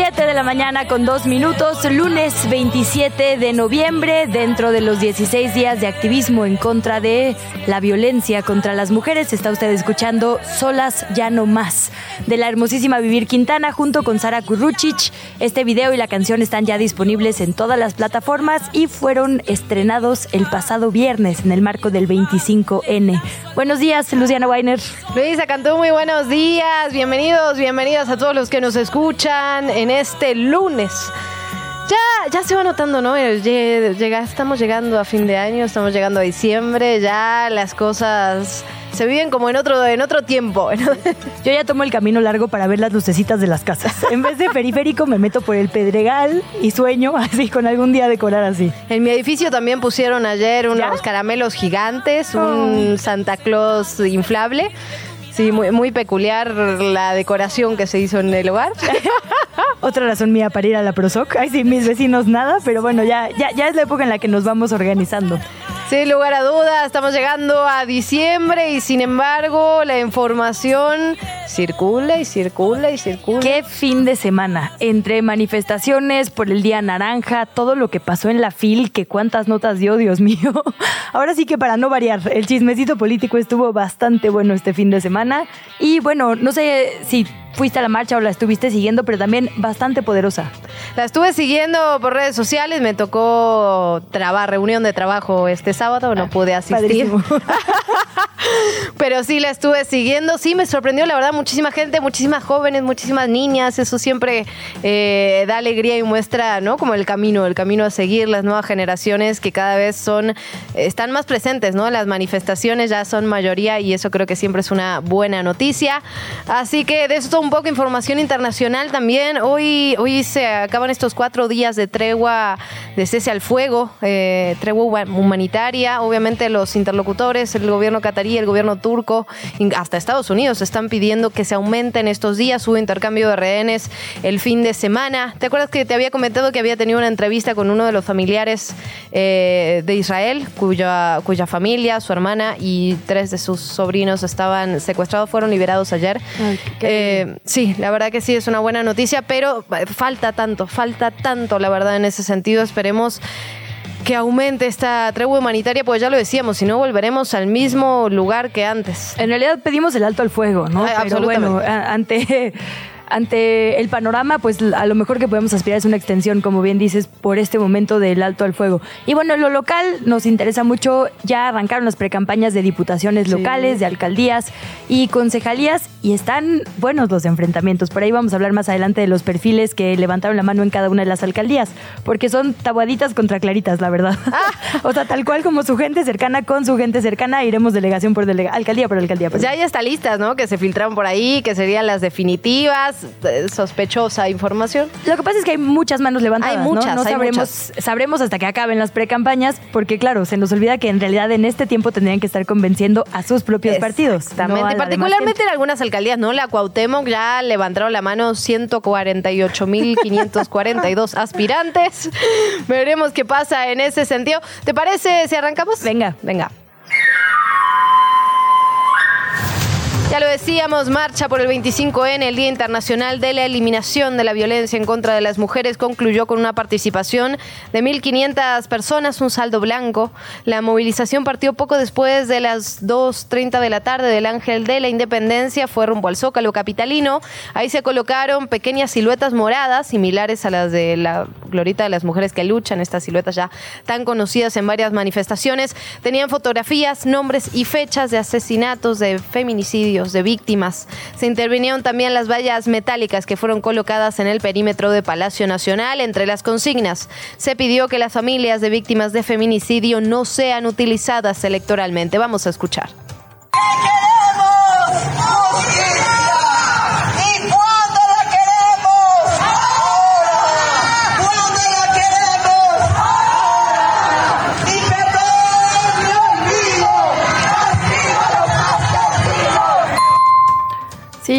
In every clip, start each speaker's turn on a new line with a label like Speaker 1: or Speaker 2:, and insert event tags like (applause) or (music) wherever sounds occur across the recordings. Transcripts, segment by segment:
Speaker 1: 7 de la mañana con dos minutos, lunes 27 de noviembre, dentro de los 16 días de activismo en contra de la violencia contra las mujeres. Está usted escuchando Solas Ya No Más, de la hermosísima Vivir Quintana, junto con Sara Kuruchich. Este video y la canción están ya disponibles en todas las plataformas y fueron estrenados el pasado viernes en el marco del 25N. Buenos días, Luciana Weiner.
Speaker 2: Luisa Cantú, muy buenos días. Bienvenidos, bienvenidas a todos los que nos escuchan este lunes. Ya, ya se va notando, ¿no? Llega, estamos llegando a fin de año, estamos llegando a diciembre, ya las cosas se viven como en otro, en otro tiempo. (laughs)
Speaker 1: Yo ya tomo el camino largo para ver las lucecitas de las casas. En vez de periférico me meto por el Pedregal y sueño así con algún día decorar así.
Speaker 2: En mi edificio también pusieron ayer unos caramelos gigantes, un oh. Santa Claus inflable. Sí, muy, peculiar la decoración que se hizo en el hogar. (laughs)
Speaker 1: Otra razón mía para ir a la Prosoc. Ay, sí, mis vecinos nada, pero bueno, ya, ya, ya es la época en la que nos vamos organizando.
Speaker 2: Sin lugar a dudas, estamos llegando a diciembre y sin embargo la información circula y circula y circula.
Speaker 1: Qué fin de semana, entre manifestaciones por el Día Naranja, todo lo que pasó en la FIL, que cuántas notas dio, Dios mío. (laughs) Ahora sí que para no variar, el chismecito político estuvo bastante bueno este fin de semana y bueno, no sé si fuiste a la marcha o la estuviste siguiendo, pero también bastante poderosa.
Speaker 2: La estuve siguiendo por redes sociales, me tocó trabajar, reunión de trabajo este sábado, no ah, pude asistir. (laughs) pero sí la estuve siguiendo, sí me sorprendió, la verdad, muchísima gente, muchísimas jóvenes, muchísimas niñas, eso siempre eh, da alegría y muestra, ¿no? Como el camino, el camino a seguir, las nuevas generaciones que cada vez son, están más presentes, ¿no? Las manifestaciones ya son mayoría y eso creo que siempre es una buena noticia. Así que de eso un un poco información internacional también. Hoy, hoy se acaban estos cuatro días de tregua de cese al fuego, eh, tregua humanitaria. Obviamente los interlocutores, el gobierno catarí, el gobierno turco, hasta Estados Unidos están pidiendo que se aumenten estos días. Hubo intercambio de rehenes el fin de semana. ¿Te acuerdas que te había comentado que había tenido una entrevista con uno de los familiares eh, de Israel, cuya, cuya familia, su hermana y tres de sus sobrinos estaban secuestrados, fueron liberados ayer? Eh, sí, la verdad que sí, es una buena noticia, pero falta tanto, falta tanto, la verdad, en ese sentido. Esperemos que aumente esta tregua humanitaria, pues ya lo decíamos, si no volveremos al mismo lugar que antes.
Speaker 1: En realidad pedimos el alto al fuego, ¿no? Pero bueno, ante ante el panorama, pues a lo mejor que podemos aspirar es una extensión, como bien dices, por este momento del alto al fuego. Y bueno, en lo local nos interesa mucho, ya arrancaron las precampañas de diputaciones locales, de alcaldías y concejalías y están buenos los enfrentamientos. Por ahí vamos a hablar más adelante de los perfiles que levantaron la mano en cada una de las alcaldías, porque son tabuaditas contra claritas, la verdad. Ah. (laughs) o sea, tal cual como su gente cercana con su gente cercana, iremos delegación por delegación, alcaldía por alcaldía.
Speaker 2: ya hay hasta listas, ¿no? Que se filtraron por ahí, que serían las definitivas sospechosa información.
Speaker 1: Lo que pasa es que hay muchas manos levantadas.
Speaker 2: Hay muchas,
Speaker 1: ¿no? sabremos, sabremos hasta que acaben las precampañas, porque claro, se nos olvida que en realidad en este tiempo tendrían que estar convenciendo a sus propios partidos.
Speaker 2: Exactamente, particularmente en algunas alcaldías, ¿no? La Cuauhtémoc ya levantaron la mano 148.542 (laughs) aspirantes. Veremos qué pasa en ese sentido. ¿Te parece si arrancamos?
Speaker 1: Venga, venga.
Speaker 2: Ya lo decíamos, marcha por el 25N, el Día Internacional de la Eliminación de la Violencia en contra de las Mujeres, concluyó con una participación de 1.500 personas, un saldo blanco. La movilización partió poco después de las 2.30 de la tarde del Ángel de la Independencia, fue rumbo al Zócalo Capitalino. Ahí se colocaron pequeñas siluetas moradas, similares a las de la glorita de las mujeres que luchan, estas siluetas ya tan conocidas en varias manifestaciones. Tenían fotografías, nombres y fechas de asesinatos, de de víctimas. Se intervinieron también las vallas metálicas que fueron colocadas en el perímetro de Palacio Nacional. Entre las consignas, se pidió que las familias de víctimas de feminicidio no sean utilizadas electoralmente. Vamos a escuchar.
Speaker 3: ¿Y cuándo la queremos?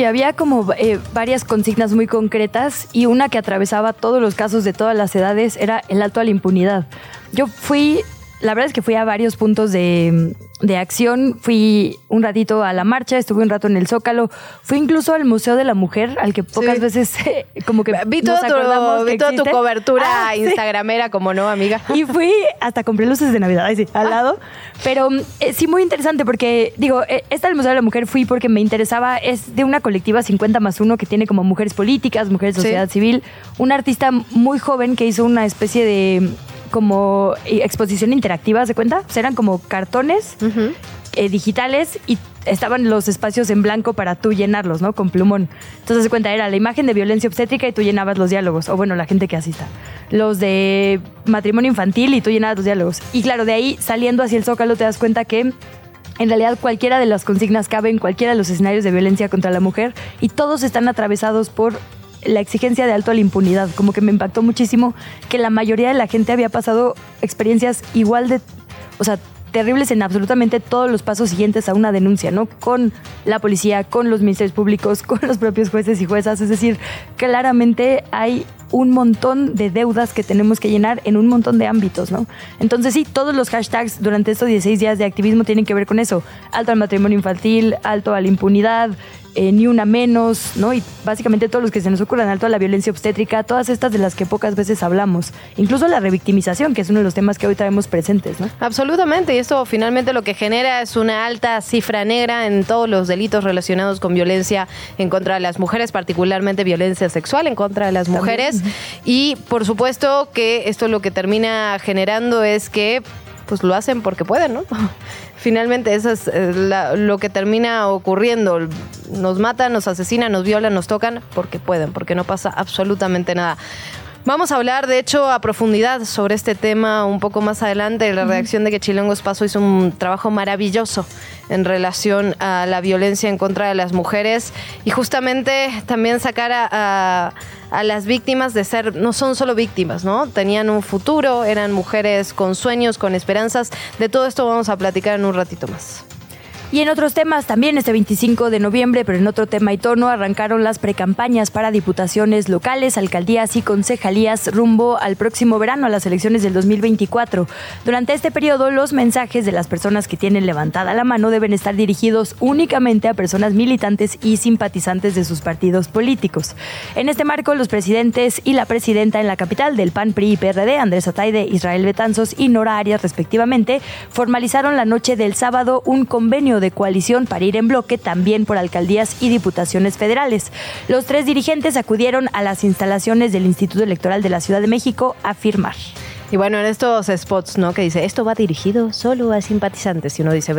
Speaker 1: Había como eh, varias consignas muy concretas y una que atravesaba todos los casos de todas las edades era el alto a la impunidad. Yo fui la verdad es que fui a varios puntos de, acción. Fui un ratito a la marcha, estuve un rato en el Zócalo, fui incluso al Museo de la Mujer, al que pocas veces (laughs) como que
Speaker 2: vi,
Speaker 1: nos
Speaker 2: tu, vi toda tu cobertura ah, instagramera, como no, amiga. (laughs)
Speaker 1: Y fui hasta compré luces de Navidad, sí, al lado. Pero eh, sí, muy interesante porque, digo, eh, esta del Museo de la Mujer fui porque me interesaba, es de una colectiva 50 más 1 que tiene como mujeres políticas, mujeres de sociedad civil, un artista muy joven que hizo una especie de como exposición interactiva, ¿se cuenta? eran como cartones eh, digitales y estaban los espacios en blanco para tú llenarlos, ¿no? Con plumón. Entonces, se cuenta, era la imagen de violencia obstétrica y tú llenabas los diálogos, o bueno, la gente que asista. Los de matrimonio infantil y tú llenabas los diálogos. Y claro, de ahí saliendo hacia el zócalo te das cuenta que en realidad cualquiera de las consignas cabe en cualquiera de los escenarios de violencia contra la mujer y todos están atravesados por la exigencia de alto a la impunidad. Como que me impactó muchísimo que la mayoría de la gente había pasado experiencias igual de, o sea, terribles en absolutamente todos los pasos siguientes a una denuncia, ¿no? Con la policía, con los ministerios públicos, (laughs) con los propios jueces y juezas. Es decir, claramente hay un montón de deudas que tenemos que llenar en un montón de ámbitos, ¿no? Entonces sí, todos los hashtags durante estos 16 días de activismo tienen que ver con eso. Alto al matrimonio infantil, alto a la impunidad, eh, ni una menos, ¿no? Y básicamente todos los que se nos ocurran, alto a la violencia obstétrica, todas estas de las que pocas veces hablamos. Incluso la revictimización, que es uno de los temas que hoy traemos presentes, ¿no?
Speaker 2: Absolutamente, y esto finalmente lo que genera es una alta cifra negra en todos los delitos relacionados con violencia en contra de las mujeres, particularmente violencia sexual en contra de las mujeres. Y por supuesto que esto lo que termina generando es que pues lo hacen porque pueden, ¿no? (laughs) Finalmente eso es eh, lo que termina ocurriendo. Nos matan, nos asesinan, nos violan, nos tocan porque pueden, porque no pasa absolutamente nada. Vamos a hablar, de hecho, a profundidad sobre este tema un poco más adelante. La reacción de que Chilongos Paso hizo un trabajo maravilloso en relación a la violencia en contra de las mujeres y justamente también sacar a, a las víctimas de ser, no son solo víctimas, ¿no? Tenían un futuro, eran mujeres con sueños, con esperanzas. De todo esto vamos a platicar en un ratito más.
Speaker 1: Y en otros temas, también este 25 de noviembre, pero en otro tema y tono, arrancaron las precampañas para diputaciones locales, alcaldías y concejalías rumbo al próximo verano, a las elecciones del 2024. Durante este periodo, los mensajes de las personas que tienen levantada la mano deben estar dirigidos únicamente a personas militantes y simpatizantes de sus partidos políticos. En este marco, los presidentes y la presidenta en la capital del PAN, PRI y PRD, Andrés Ataide, Israel Betanzos y Nora Arias, respectivamente, formalizaron la noche del sábado un convenio de coalición para ir en bloque también por alcaldías y diputaciones federales. Los tres dirigentes acudieron a las instalaciones del Instituto Electoral de la Ciudad de México a firmar.
Speaker 2: Y bueno, en estos spots, ¿no? Que dice, esto va dirigido solo a simpatizantes. Y uno dice,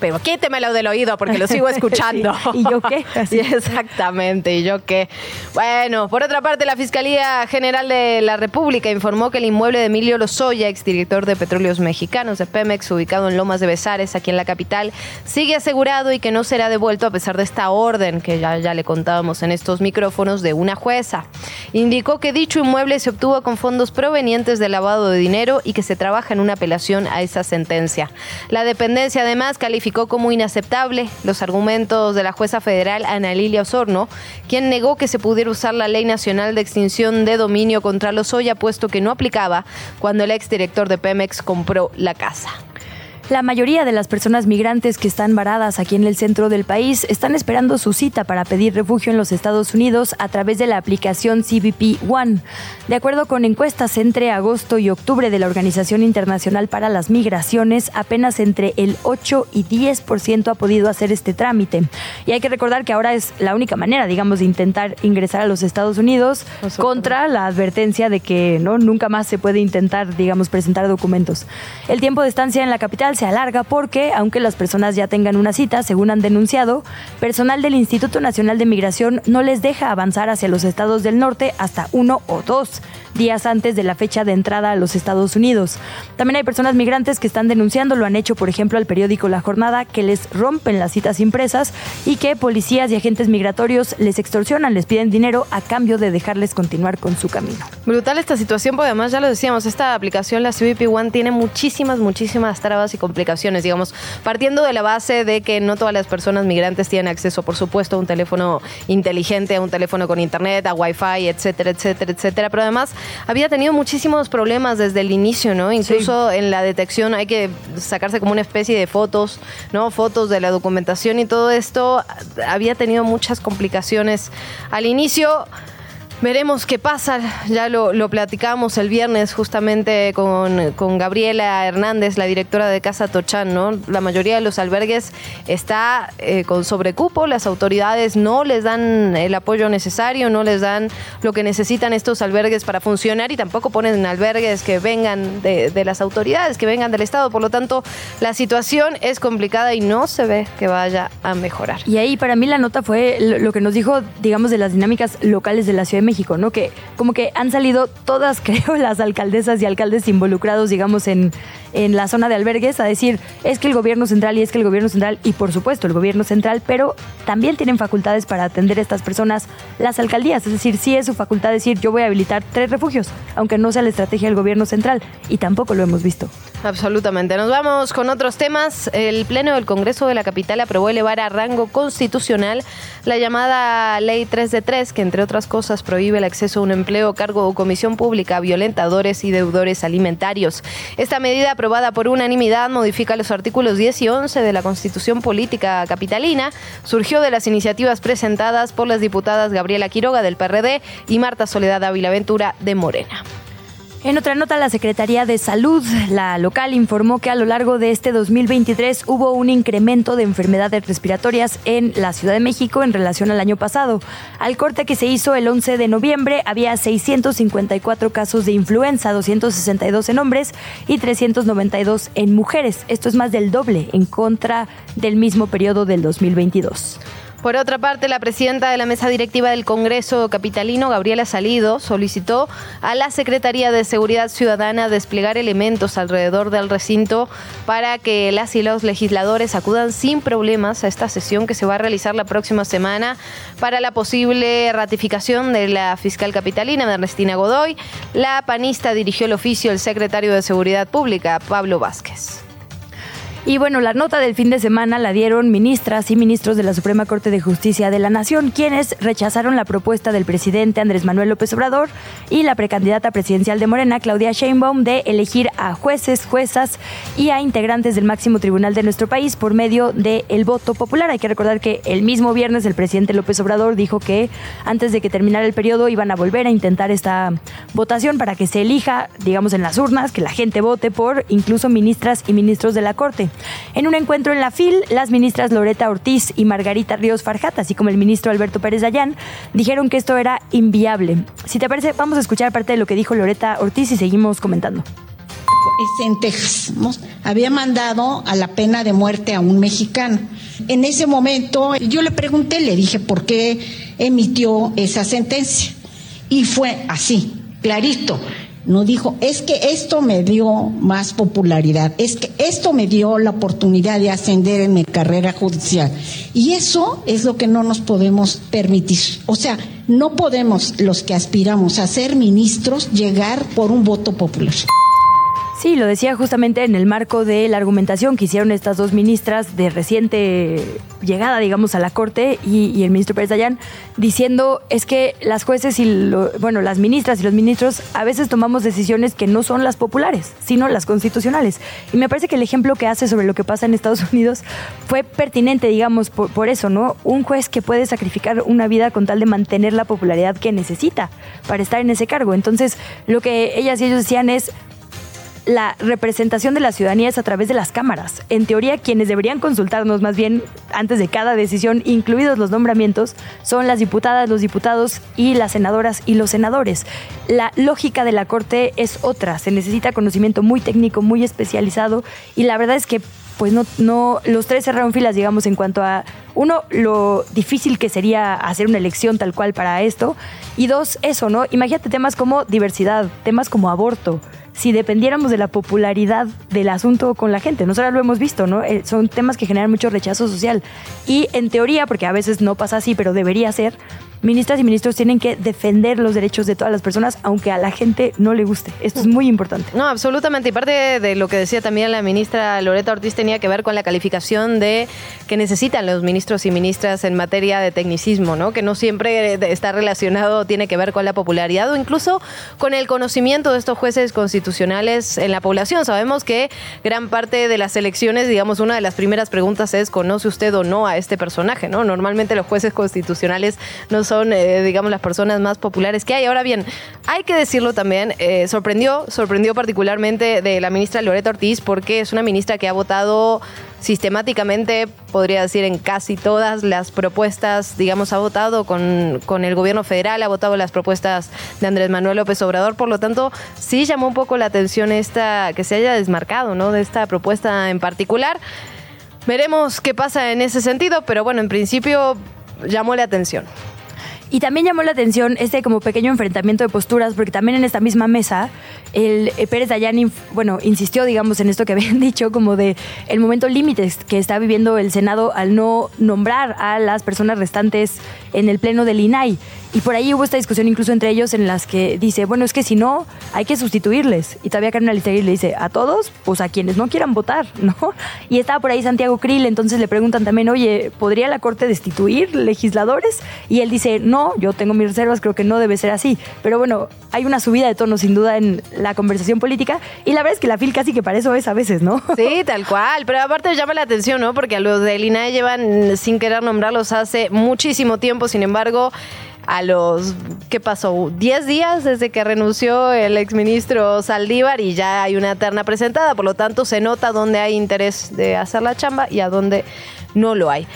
Speaker 2: pero quítemelo del oído porque lo sigo (laughs) escuchando.
Speaker 1: ¿Y yo qué? (laughs)
Speaker 2: Exactamente. ¿Y yo qué? Bueno, por otra parte, la Fiscalía General de la República informó que el inmueble de Emilio Lozoya, exdirector de Petróleos Mexicanos de Pemex, ubicado en Lomas de Besares, aquí en la capital, sigue asegurado y que no será devuelto a pesar de esta orden que ya, ya le contábamos en estos micrófonos de una jueza. Indicó que dicho inmueble se obtuvo con fondos provenientes del lavado de de dinero y que se trabaja en una apelación a esa sentencia. La dependencia además calificó como inaceptable los argumentos de la jueza federal Ana Lilia Osorno, quien negó que se pudiera usar la Ley Nacional de Extinción de Dominio contra los Oya, puesto que no aplicaba cuando el exdirector de Pemex compró la casa.
Speaker 1: La mayoría de las personas migrantes que están varadas aquí en el centro del país están esperando su cita para pedir refugio en los Estados Unidos a través de la aplicación CBP One. De acuerdo con encuestas entre agosto y octubre de la Organización Internacional para las Migraciones, apenas entre el 8 y 10% ha podido hacer este trámite. Y hay que recordar que ahora es la única manera, digamos, de intentar ingresar a los Estados Unidos contra la advertencia de que no nunca más se puede intentar, digamos, presentar documentos. El tiempo de estancia en la capital se alarga porque, aunque las personas ya tengan una cita, según han denunciado, personal del Instituto Nacional de Migración no les deja avanzar hacia los estados del norte hasta uno o dos días antes de la fecha de entrada a los Estados Unidos. También hay personas migrantes que están denunciando, lo han hecho por ejemplo al periódico La Jornada, que les rompen las citas impresas y que policías y agentes migratorios les extorsionan, les piden dinero a cambio de dejarles continuar con su camino.
Speaker 2: Brutal esta situación, porque además ya lo decíamos, esta aplicación, la CBP One, tiene muchísimas, muchísimas trabas y complicaciones, digamos, partiendo de la base de que no todas las personas migrantes tienen acceso, por supuesto, a un teléfono inteligente, a un teléfono con internet, a wifi, etcétera, etcétera, etcétera, pero además había tenido muchísimos problemas desde el inicio, ¿no? Incluso en la detección hay que sacarse como una especie de fotos, ¿no? Fotos de la documentación y todo esto había tenido muchas complicaciones al inicio. Veremos qué pasa, ya lo, lo platicamos el viernes justamente con, Gabriela Hernández, la directora de Casa Tochán, ¿no? La mayoría de los albergues está eh, con sobrecupo, las autoridades no les dan el apoyo necesario, no les dan lo que necesitan estos albergues para funcionar y tampoco ponen albergues que vengan de, de las autoridades, que vengan del Estado. Por lo tanto, la situación es complicada y no se ve que vaya a mejorar.
Speaker 1: Y ahí para mí la nota fue lo que nos dijo, digamos, de las dinámicas locales de la Ciudad de México México, ¿no? Que como que han salido todas, (laughs) creo, las alcaldesas y alcaldes involucrados, digamos, en, en la zona de albergues a decir, es que el gobierno central y es que el gobierno central, y por supuesto el gobierno central, pero también tienen facultades para atender a estas personas las alcaldías. Es decir, sí es su facultad decir, yo voy a habilitar tres refugios, aunque no sea la estrategia del gobierno central, y tampoco lo hemos visto.
Speaker 2: Absolutamente. Nos vamos con otros temas. El Pleno del Congreso de la Capital aprobó elevar a rango constitucional la llamada Ley 3 de 3, que entre otras cosas prohíbe el acceso a un empleo, cargo o comisión pública a violentadores y deudores alimentarios. Esta medida aprobada por unanimidad modifica los artículos 10 y 11 de la Constitución Política Capitalina. Surgió de las iniciativas presentadas por las diputadas Gabriela Quiroga del PRD y Marta Soledad Ávila Ventura de Morena.
Speaker 1: En otra nota, la Secretaría de Salud, la local, informó que a lo largo de este 2023 hubo un incremento de enfermedades respiratorias en la Ciudad de México en relación al año pasado. Al corte que se hizo el 11 de noviembre, había 654 casos de influenza, 262 en hombres y 392 en mujeres. Esto es más del doble en contra del mismo periodo del 2022.
Speaker 2: Por otra parte, la presidenta de la mesa directiva del Congreso Capitalino, Gabriela Salido, solicitó a la Secretaría de Seguridad Ciudadana desplegar elementos alrededor del recinto para que las y los legisladores acudan sin problemas a esta sesión que se va a realizar la próxima semana para la posible ratificación de la fiscal capitalina, Ernestina Godoy. La panista dirigió el oficio al secretario de Seguridad Pública, Pablo Vázquez.
Speaker 1: Y bueno, la nota del fin de semana la dieron ministras y ministros de la Suprema Corte de Justicia de la Nación, quienes rechazaron la propuesta del presidente Andrés Manuel López Obrador y la precandidata presidencial de Morena, Claudia Sheinbaum, de elegir a jueces, juezas y a integrantes del máximo tribunal de nuestro país por medio del voto popular. Hay que recordar que el mismo viernes el presidente López Obrador dijo que antes de que terminara el periodo iban a volver a intentar esta votación para que se elija, digamos, en las urnas, que la gente vote por incluso ministras y ministros de la Corte. En un encuentro en la FIL, las ministras Loreta Ortiz y Margarita Ríos Farjat, así como el ministro Alberto Pérez Dayán, dijeron que esto era inviable. Si te parece, vamos a escuchar parte de lo que dijo Loreta Ortiz y seguimos comentando
Speaker 3: en Texas. Había mandado a la pena de muerte a un mexicano. En ese momento yo le pregunté, le dije por qué emitió esa sentencia. Y fue así, clarito. No dijo, es que esto me dio más popularidad, es que esto me dio la oportunidad de ascender en mi carrera judicial. Y eso es lo que no nos podemos permitir. O sea, no podemos los que aspiramos a ser ministros llegar por un voto popular.
Speaker 1: Sí, lo decía justamente en el marco de la argumentación que hicieron estas dos ministras de reciente llegada, digamos, a la Corte y, el ministro Pérez Dayán, diciendo es que las jueces y, bueno, las ministras y los ministros a veces tomamos decisiones que no son las populares, sino las constitucionales. Y me parece que el ejemplo que hace sobre lo que pasa en Estados (laughs) Unidos fue pertinente, digamos, por, por eso, ¿no? Un juez que puede sacrificar una vida con tal de mantener la popularidad que necesita para estar en ese cargo. Entonces, lo que ellas y ellos decían es, la representación de la ciudadanía es a través de las cámaras. En teoría, quienes deberían consultarnos más bien antes de cada decisión, incluidos los nombramientos, son las diputadas, los diputados y las senadoras y los senadores. La lógica de la Corte es otra, se necesita conocimiento muy técnico, muy especializado y la verdad es que pues no, no, los tres cerraron filas, digamos, en cuanto a, uno, lo difícil que sería hacer una elección tal cual para esto, y dos, eso, ¿no? Imagínate temas como diversidad, temas como aborto, si dependiéramos de la popularidad del asunto con la gente. Nosotros lo hemos visto, ¿no? Eh, son temas que generan mucho rechazo social. Y en teoría, porque a veces no pasa así, pero debería ser, ministras y ministros tienen que defender los derechos de todas las personas, aunque a la gente no le guste. Esto es muy importante.
Speaker 2: No, absolutamente. Y parte de lo que decía también la ministra Loreta Ortiz tenía que ver con la calificación de que necesitan los ministros y ministras en materia de tecnicismo, ¿no? Que no siempre está relacionado, tiene que ver con la popularidad o incluso con el conocimiento de estos jueces constitucionales en la población. Sabemos que gran parte de las elecciones, digamos, una de las primeras preguntas es ¿conoce usted o no a este personaje? ¿no? Normalmente los jueces constitucionales no son, eh, digamos, las personas más populares que hay. Ahora bien, hay que decirlo también, eh, sorprendió, sorprendió particularmente de la ministra Loreta Ortiz porque es una ministra que ha votado sistemáticamente, podría decir, en casi todas las propuestas, digamos, ha votado con, con, el gobierno federal, ha votado las propuestas de Andrés Manuel López Obrador, por lo tanto, sí llamó un poco la atención esta, que se haya desmarcado, ¿no? De esta propuesta en particular. Veremos qué pasa en ese sentido, pero bueno, en principio llamó la atención.
Speaker 1: Y también llamó la atención este como pequeño enfrentamiento de posturas, porque también en esta misma mesa, el eh, Pérez Dayán, bueno, insistió, digamos, en esto que (laughs) habían dicho, como de el momento límite que está viviendo el Senado al no nombrar a las personas restantes en el pleno del INAI. Y por ahí hubo esta discusión incluso entre ellos en las que dice, bueno, es que si no, hay que sustituirles. Y todavía Carmen Aristegui le dice, a todos, pues a quienes no quieran votar, (laughs) ¿no? Y estaba por ahí Santiago Krill, entonces le preguntan también, oye, ¿podría la Corte destituir legisladores? Y él dice, no, yo tengo mis reservas, creo que no debe ser así. Pero bueno, hay una subida de tono sin duda en la conversación política y la verdad es que la FIL casi que para eso es a veces, ¿no?
Speaker 2: Sí, tal cual, pero aparte llama la atención, ¿no? Porque a los del INAE llevan sin querer nombrarlos hace muchísimo tiempo, sin embargo a los, ¿qué pasó? 10 días desde que renunció el exministro Saldívar y ya hay una terna presentada, por lo tanto se nota dónde hay interés de hacer la chamba y a dónde no lo hay.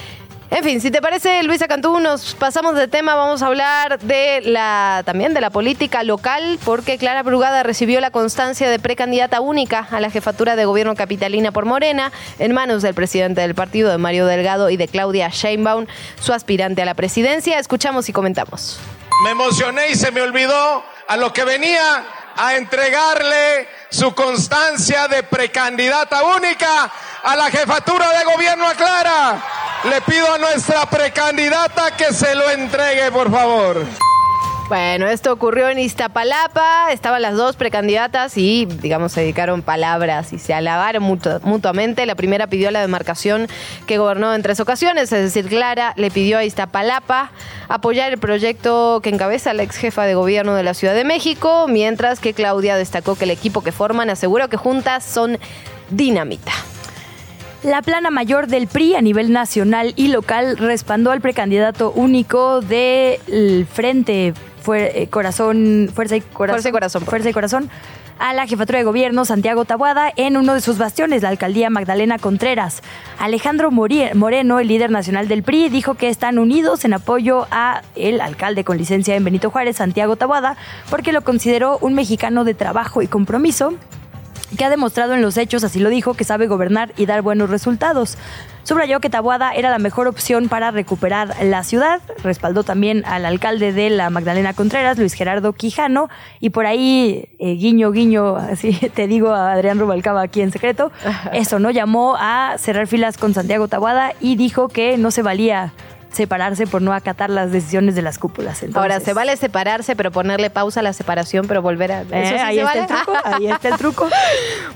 Speaker 2: En fin, si te parece, Luisa Cantú, nos pasamos de tema, vamos a hablar de la también de la política local, porque Clara Brugada recibió la constancia de precandidata única a la jefatura de gobierno capitalina por Morena, en manos del presidente del partido, de Mario Delgado, y de Claudia Sheinbaum, su aspirante a la presidencia. Escuchamos y comentamos.
Speaker 4: Me emocioné y se me olvidó a lo que venía a entregarle su constancia de precandidata única a la jefatura de gobierno a Clara. Le pido a nuestra precandidata que se lo entregue, por favor.
Speaker 2: Bueno, esto ocurrió en Iztapalapa, estaban las dos precandidatas y, digamos, se dedicaron palabras y se alabaron mutuamente. La primera pidió la demarcación que gobernó en tres ocasiones, es decir, Clara le pidió a Iztapalapa apoyar el proyecto que encabeza la ex jefa de gobierno de la Ciudad de México, mientras que Claudia destacó que el equipo que forman aseguró que juntas son dinamita.
Speaker 1: La plana mayor del PRI a nivel nacional y local respaldó al precandidato único del Frente eh, Corazón, Fuerza y Corazón,
Speaker 2: Corazón,
Speaker 1: Fuerza y Corazón a la jefatura de gobierno Santiago Tabuada en uno de sus bastiones, la alcaldía Magdalena Contreras. Alejandro Moreno, el líder nacional del PRI, dijo que están unidos en apoyo a el alcalde con licencia en Benito Juárez, Santiago Tabuada, porque lo consideró un mexicano de trabajo y compromiso que ha demostrado en los hechos, así lo dijo, que sabe gobernar y dar buenos resultados. Subrayó que Tabuada era la mejor opción para recuperar la ciudad. Respaldó también al alcalde de la Magdalena Contreras, Luis Gerardo Quijano. Y por ahí, eh, guiño, guiño, así (laughs) te digo a Adrián Rubalcaba aquí en secreto, eso, ¿no? Llamó a cerrar filas con Santiago Tabuada y dijo que no se valía separarse por no acatar las decisiones de las cúpulas.
Speaker 2: Ahora, se vale separarse, pero ponerle pausa a la separación, pero volver a...
Speaker 1: Eh, ahí, está el truco, (laughs) ahí está el truco.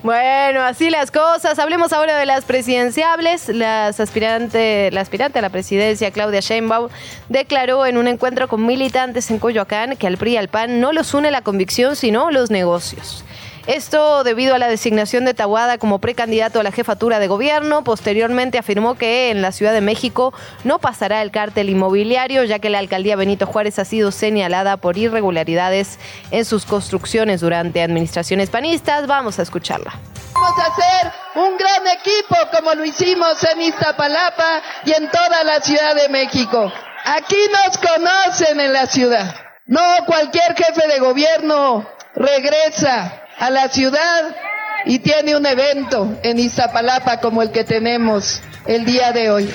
Speaker 2: bueno, así las cosas. Hablemos ahora de las presidenciables. Las aspirante, la aspirante a la presidencia, Claudia Sheinbaum, declaró en un encuentro con militantes en Coyoacán que al PRI y al PAN no los une la convicción, sino los negocios. Esto debido a la designación de Tahuada como precandidato a la jefatura de gobierno. Posteriormente afirmó que en la Ciudad de México no pasará el cártel inmobiliario, ya que la alcaldía Benito Juárez ha sido señalada por irregularidades en sus construcciones durante administraciones panistas. Vamos a escucharla.
Speaker 5: Vamos a hacer un gran equipo como lo hicimos en Iztapalapa y en toda la Ciudad de México. Aquí nos conocen en la ciudad. No cualquier jefe de gobierno regresa a la ciudad y tiene un evento en Iztapalapa como el que tenemos el día de hoy.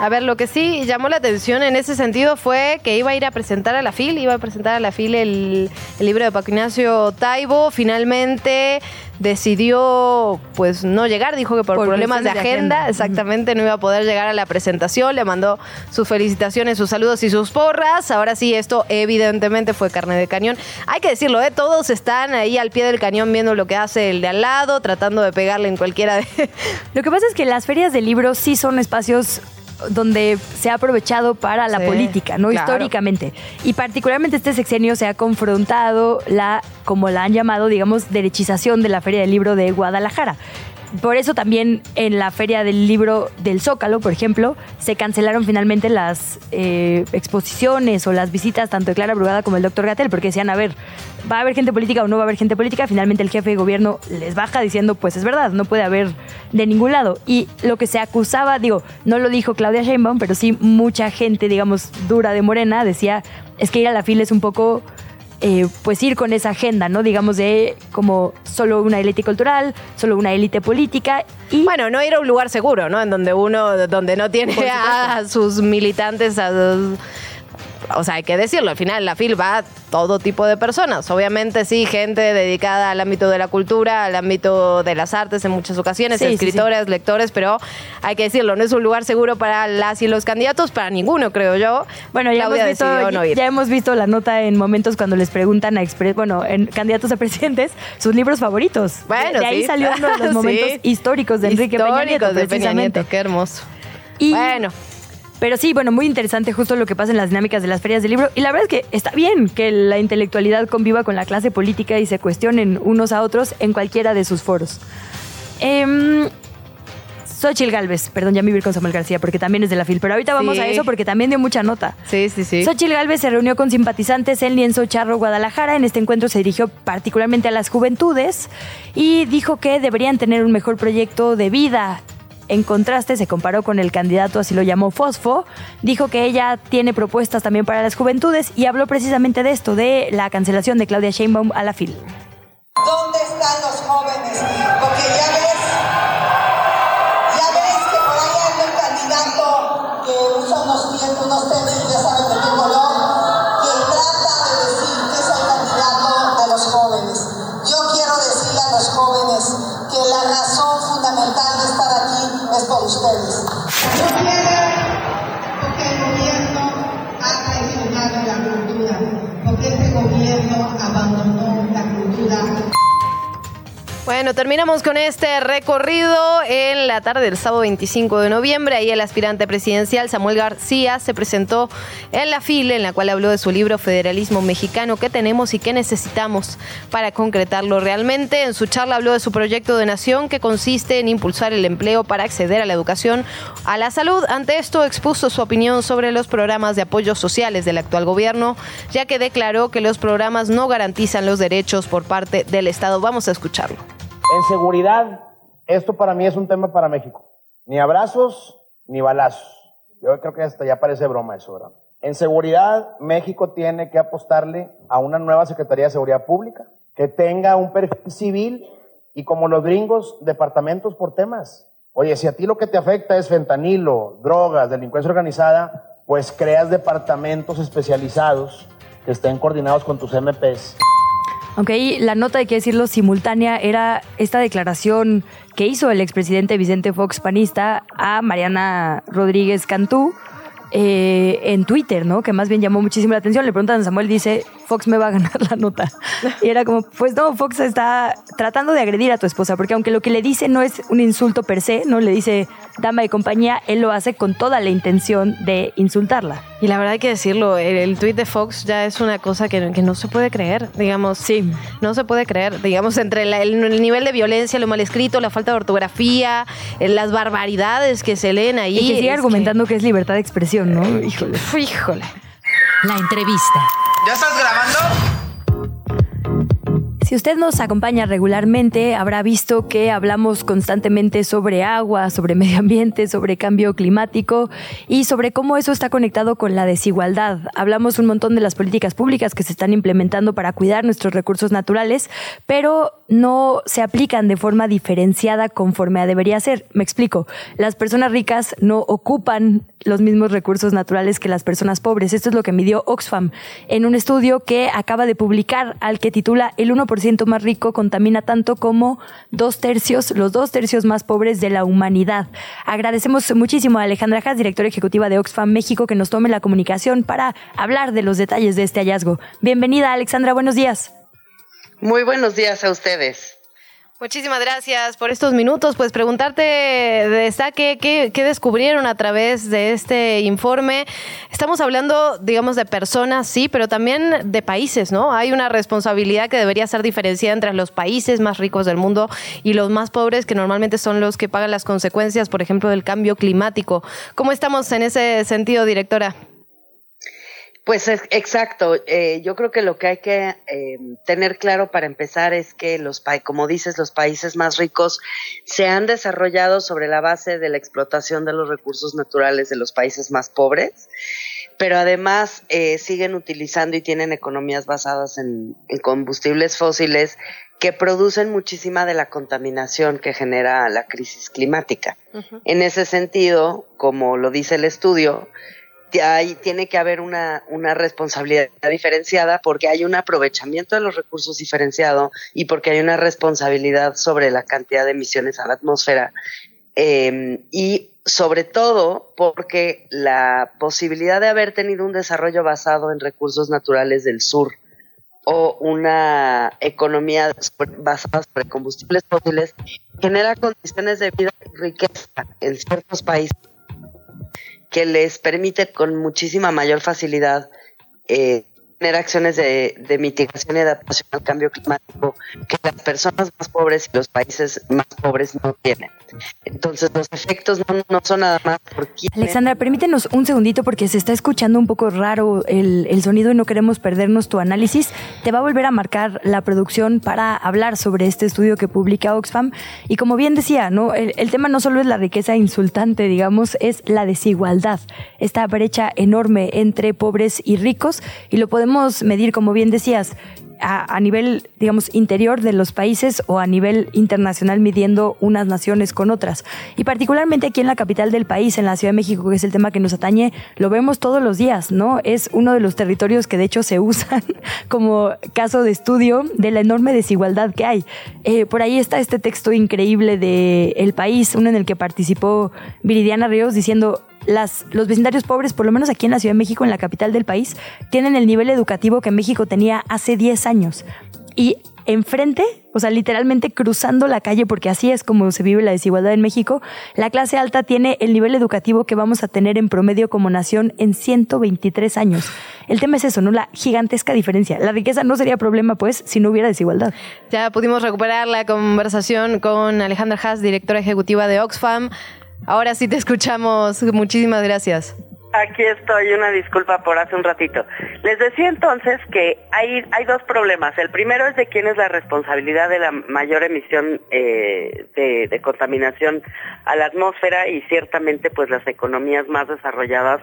Speaker 2: A ver, lo que sí llamó la atención en ese sentido fue que iba a ir a presentar a la FIL, iba a presentar a la FIL el, libro de Paco Ignacio Taibo. Finalmente decidió pues no llegar, dijo que por, problemas de agenda, exactamente no iba a poder llegar a la presentación, le mandó sus felicitaciones, sus saludos y sus porras. Ahora sí, esto evidentemente fue carne de cañón. Hay que decirlo, ¿eh? todos están ahí al pie del cañón viendo lo que hace el de al lado, tratando de pegarle en cualquiera de...
Speaker 1: Lo que pasa es que las ferias de libros sí son espacios donde se ha aprovechado para la política, ¿no? Históricamente. Y particularmente este sexenio se ha confrontado la, como la han llamado, digamos, derechización de la Feria del Libro de Guadalajara. Por eso también en la Feria del Libro del Zócalo, por ejemplo, se cancelaron finalmente las eh, exposiciones o las visitas tanto de Clara Brugada como el doctor Gatel, porque decían, a ver, ¿va a haber gente política o no va a haber gente política? Finalmente el jefe de gobierno les baja diciendo, pues es verdad, no puede haber de ningún lado. Y lo que se acusaba, digo, no lo dijo Claudia Sheinbaum, pero sí mucha gente, digamos, dura de Morena, decía, es que ir a la fila es un poco eh, pues ir con esa agenda, ¿no? Digamos de como solo una élite cultural, solo una élite política y...
Speaker 2: Bueno, no ir a un lugar seguro, ¿no? En donde uno, donde no tiene a sus militantes, a sus o sea, hay que decirlo, al final la FIL va a todo tipo de personas. Obviamente sí, gente dedicada al ámbito de la cultura, al ámbito de las artes en muchas ocasiones, escritores, lectores, pero hay que decirlo, no es un lugar seguro para las y los candidatos, para ninguno, creo yo.
Speaker 1: Bueno, ya, hemos visto, ya hemos visto la nota en momentos cuando les preguntan a bueno, en candidatos a presidentes sus libros favoritos. Bueno, de, ahí salió uno de los (laughs) momentos históricos de Enrique Peña Nieto,
Speaker 2: de Peña Nieto, qué hermoso.
Speaker 1: Y bueno, pero sí, bueno, muy interesante justo lo que pasa en las dinámicas de las ferias del libro. Y la verdad es que está bien que la intelectualidad conviva con la clase política y se cuestionen unos a otros en cualquiera de sus foros. Eh, Xochil Galvez, perdón, ya me vi con Samuel García porque también es de la FIL, pero ahorita vamos a eso porque también dio mucha nota.
Speaker 2: Sí, sí, sí.
Speaker 1: Xochil Galvez se reunió con simpatizantes en Lienzo Charro, Guadalajara. En este encuentro se dirigió particularmente a las juventudes y dijo que deberían tener un mejor proyecto de vida en contraste, se comparó con el candidato, así lo llamó Fosfo, dijo que ella tiene propuestas también para las juventudes y habló precisamente de esto, de la cancelación de Claudia Sheinbaum a la FIL.
Speaker 6: ¿Dónde están los jóvenes? Porque ya ves,
Speaker 2: bueno, terminamos con este recorrido en la tarde del sábado 25 de noviembre. Ahí el aspirante presidencial Samuel García se presentó en la fila en la cual habló de su libro Federalismo Mexicano, qué tenemos y qué necesitamos para concretarlo realmente. En su charla habló de su proyecto de nación que consiste en impulsar el empleo para acceder a la educación, a la salud. Ante esto expuso su opinión sobre los programas de apoyos sociales del actual gobierno, ya que declaró que los programas no garantizan los derechos por parte del Estado. Vamos a escucharlo.
Speaker 7: En seguridad, esto para mí es un tema para México. Ni abrazos, ni balazos. Yo creo que hasta ya parece broma eso, ¿verdad? En seguridad, México tiene que apostarle a una nueva Secretaría de Seguridad Pública que tenga un perfil civil y como los gringos, departamentos por temas. Oye, si a ti lo que te afecta es fentanilo, drogas, delincuencia organizada, pues creas departamentos especializados que estén coordinados con tus MPs
Speaker 1: ahí la nota, hay que decirlo, simultánea era esta declaración que hizo el expresidente Vicente Fox panista a Mariana Rodríguez Cantú eh, en Twitter, ¿no? Que más bien llamó muchísimo la atención. Le preguntan a Samuel, dice, Fox me va a ganar la nota. Y era como, pues no, Fox está tratando de agredir a tu esposa, porque aunque lo que le dice no es un insulto per se, no le dice dama de compañía, él lo hace con toda la intención de insultarla.
Speaker 2: Y la verdad hay que decirlo, el, tweet de Fox ya es una cosa que, no se puede creer, digamos. Sí. No se puede creer, digamos, entre el, nivel de violencia, lo mal escrito, la falta de ortografía, eh, las barbaridades que se leen ahí.
Speaker 1: Y que sigue argumentando que... es libertad de expresión, ¿no? Híjole.
Speaker 2: Híjole.
Speaker 8: La entrevista.
Speaker 9: ¿Ya estás grabando?
Speaker 1: Si usted nos acompaña regularmente, habrá visto que hablamos constantemente sobre agua, sobre medio ambiente, sobre cambio climático y sobre cómo eso está conectado con la desigualdad. Hablamos un montón de las políticas públicas que se están implementando para cuidar nuestros recursos naturales, pero no se aplican de forma diferenciada conforme a debería ser. Me explico. Las personas ricas no ocupan los mismos recursos naturales que las personas pobres. Esto es lo que midió Oxfam en un estudio que acaba de publicar al que titula El 1% más rico contamina tanto como dos tercios, los dos tercios más pobres de la humanidad. Agradecemos muchísimo a Alejandra Haas, directora ejecutiva de Oxfam México, que nos tome la comunicación para hablar de los detalles de este hallazgo. Bienvenida, Alexandra. Buenos días.
Speaker 10: Muy buenos días a ustedes.
Speaker 2: Muchísimas gracias por estos minutos. Pues preguntarte de ¿qué, ¿qué, descubrieron a través de este informe? Estamos hablando, digamos, de personas, sí, pero también de países, ¿no? Hay una responsabilidad que debería ser diferenciada entre los países más ricos del mundo y los más pobres, que normalmente son los que pagan las consecuencias, por ejemplo, del cambio climático. ¿Cómo estamos en ese sentido, directora?
Speaker 10: Pues exacto. Eh, yo creo que lo que hay que eh, tener claro para empezar es que los como dices, los países más ricos se han desarrollado sobre la base de la explotación de los recursos naturales de los países más pobres, pero además eh, siguen utilizando y tienen economías basadas en, combustibles fósiles que producen muchísima de la contaminación que genera la crisis climática. En ese sentido, como lo dice el estudio, ahí tiene que haber una, una, responsabilidad diferenciada porque hay un aprovechamiento de los recursos diferenciado y porque hay una responsabilidad sobre la cantidad de emisiones a la atmósfera. Em, y sobre todo porque la posibilidad de haber tenido un desarrollo basado en recursos naturales del sur o una economía basada sobre combustibles fósiles genera condiciones de vida y riqueza en ciertos países que les permite con muchísima mayor facilidad eh, tener acciones de, de, mitigación y adaptación al cambio climático que las personas más pobres y los países más pobres no tienen. Entonces los efectos no, son nada más por
Speaker 1: Alexandra, permítenos un segundito porque se está escuchando un poco raro el, el, sonido y no queremos perdernos tu análisis. Te va a volver a marcar la producción para hablar sobre este estudio que publica Oxfam. Y como bien decía, ¿no? el, el tema no solo es la riqueza insultante, digamos, es la desigualdad. Esta brecha enorme entre pobres y ricos y lo podemos medir, como bien decías, a, nivel, digamos, interior de los países o a nivel internacional midiendo unas naciones con otras. Y particularmente aquí en la capital del país, en la Ciudad de México, que es el tema que nos atañe, lo vemos todos los días, ¿no? Es uno de los territorios que de hecho se usan (laughs) como caso de estudio de la enorme desigualdad que hay. Eh, por ahí está este texto increíble de El País, uno en el que participó Viridiana Ríos diciendo los vecindarios pobres, por lo menos aquí en la Ciudad de México, en la capital del país, tienen el nivel educativo que México tenía hace 10 años. Y enfrente, o sea, literalmente cruzando la calle, porque así es como se vive la desigualdad en México, la clase alta tiene el nivel educativo que vamos a tener en promedio como nación en 123 años. El tema es eso, ¿no? La gigantesca diferencia. La riqueza no sería problema, pues, si no hubiera desigualdad.
Speaker 2: Ya pudimos recuperar la conversación con Alejandra Haas, directora ejecutiva de Oxfam. Ahora sí te escuchamos. Muchísimas gracias.
Speaker 10: Aquí estoy, una disculpa por hace un ratito. Les decía entonces que hay, hay dos problemas. El primero es de quién es la responsabilidad de la mayor emisión eh, de, de, contaminación a la atmósfera y ciertamente pues las economías más desarrolladas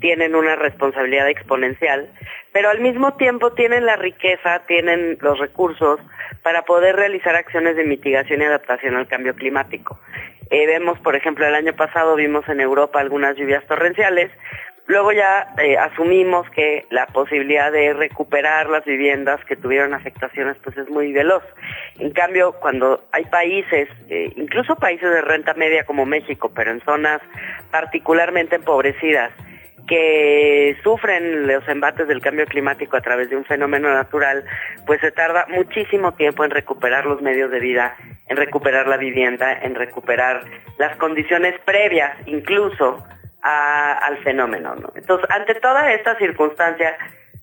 Speaker 10: tienen una responsabilidad exponencial, pero al mismo tiempo tienen la riqueza, tienen los recursos para poder realizar acciones de mitigación y adaptación al cambio climático. Eh, vemos, por ejemplo, el año pasado vimos en Europa algunas lluvias torrenciales, luego ya eh, asumimos que la posibilidad de recuperar las viviendas que tuvieron afectaciones pues es muy veloz. En cambio, cuando hay países, eh, incluso países de renta media como México, pero en zonas particularmente empobrecidas, que sufren los embates del cambio climático a través de un fenómeno natural, pues se tarda muchísimo tiempo en recuperar los medios de vida, en recuperar la vivienda, en recuperar las condiciones previas incluso al fenómeno. Entonces, ante toda esta circunstancia,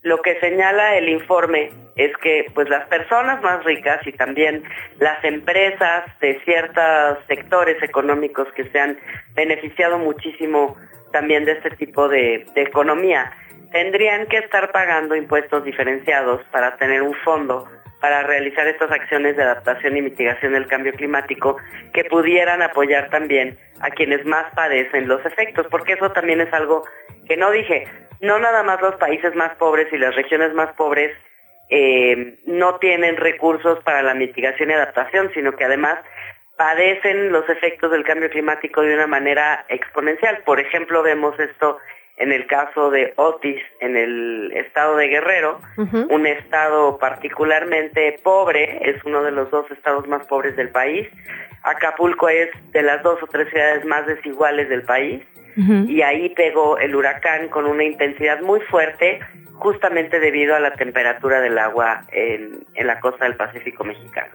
Speaker 10: lo que señala el informe es que pues las personas más ricas y también las empresas de ciertos sectores económicos que se han beneficiado muchísimo también de este tipo de, economía. Tendrían que estar pagando impuestos diferenciados para tener un fondo para realizar estas acciones de adaptación y mitigación del cambio climático que pudieran apoyar también a quienes más padecen los efectos, porque eso también es algo que no dije. No nada más los países más pobres y las regiones más pobres eh, no tienen recursos para la mitigación y adaptación, sino que además padecen los efectos del cambio climático de una manera exponencial. Por ejemplo, vemos esto en el caso de Otis, en el estado de Guerrero, un estado particularmente pobre, es uno de los dos estados más pobres del país. Acapulco es de las dos o tres ciudades más desiguales del país y ahí pegó el huracán con una intensidad muy fuerte justamente debido a la temperatura del agua en la costa del Pacífico mexicano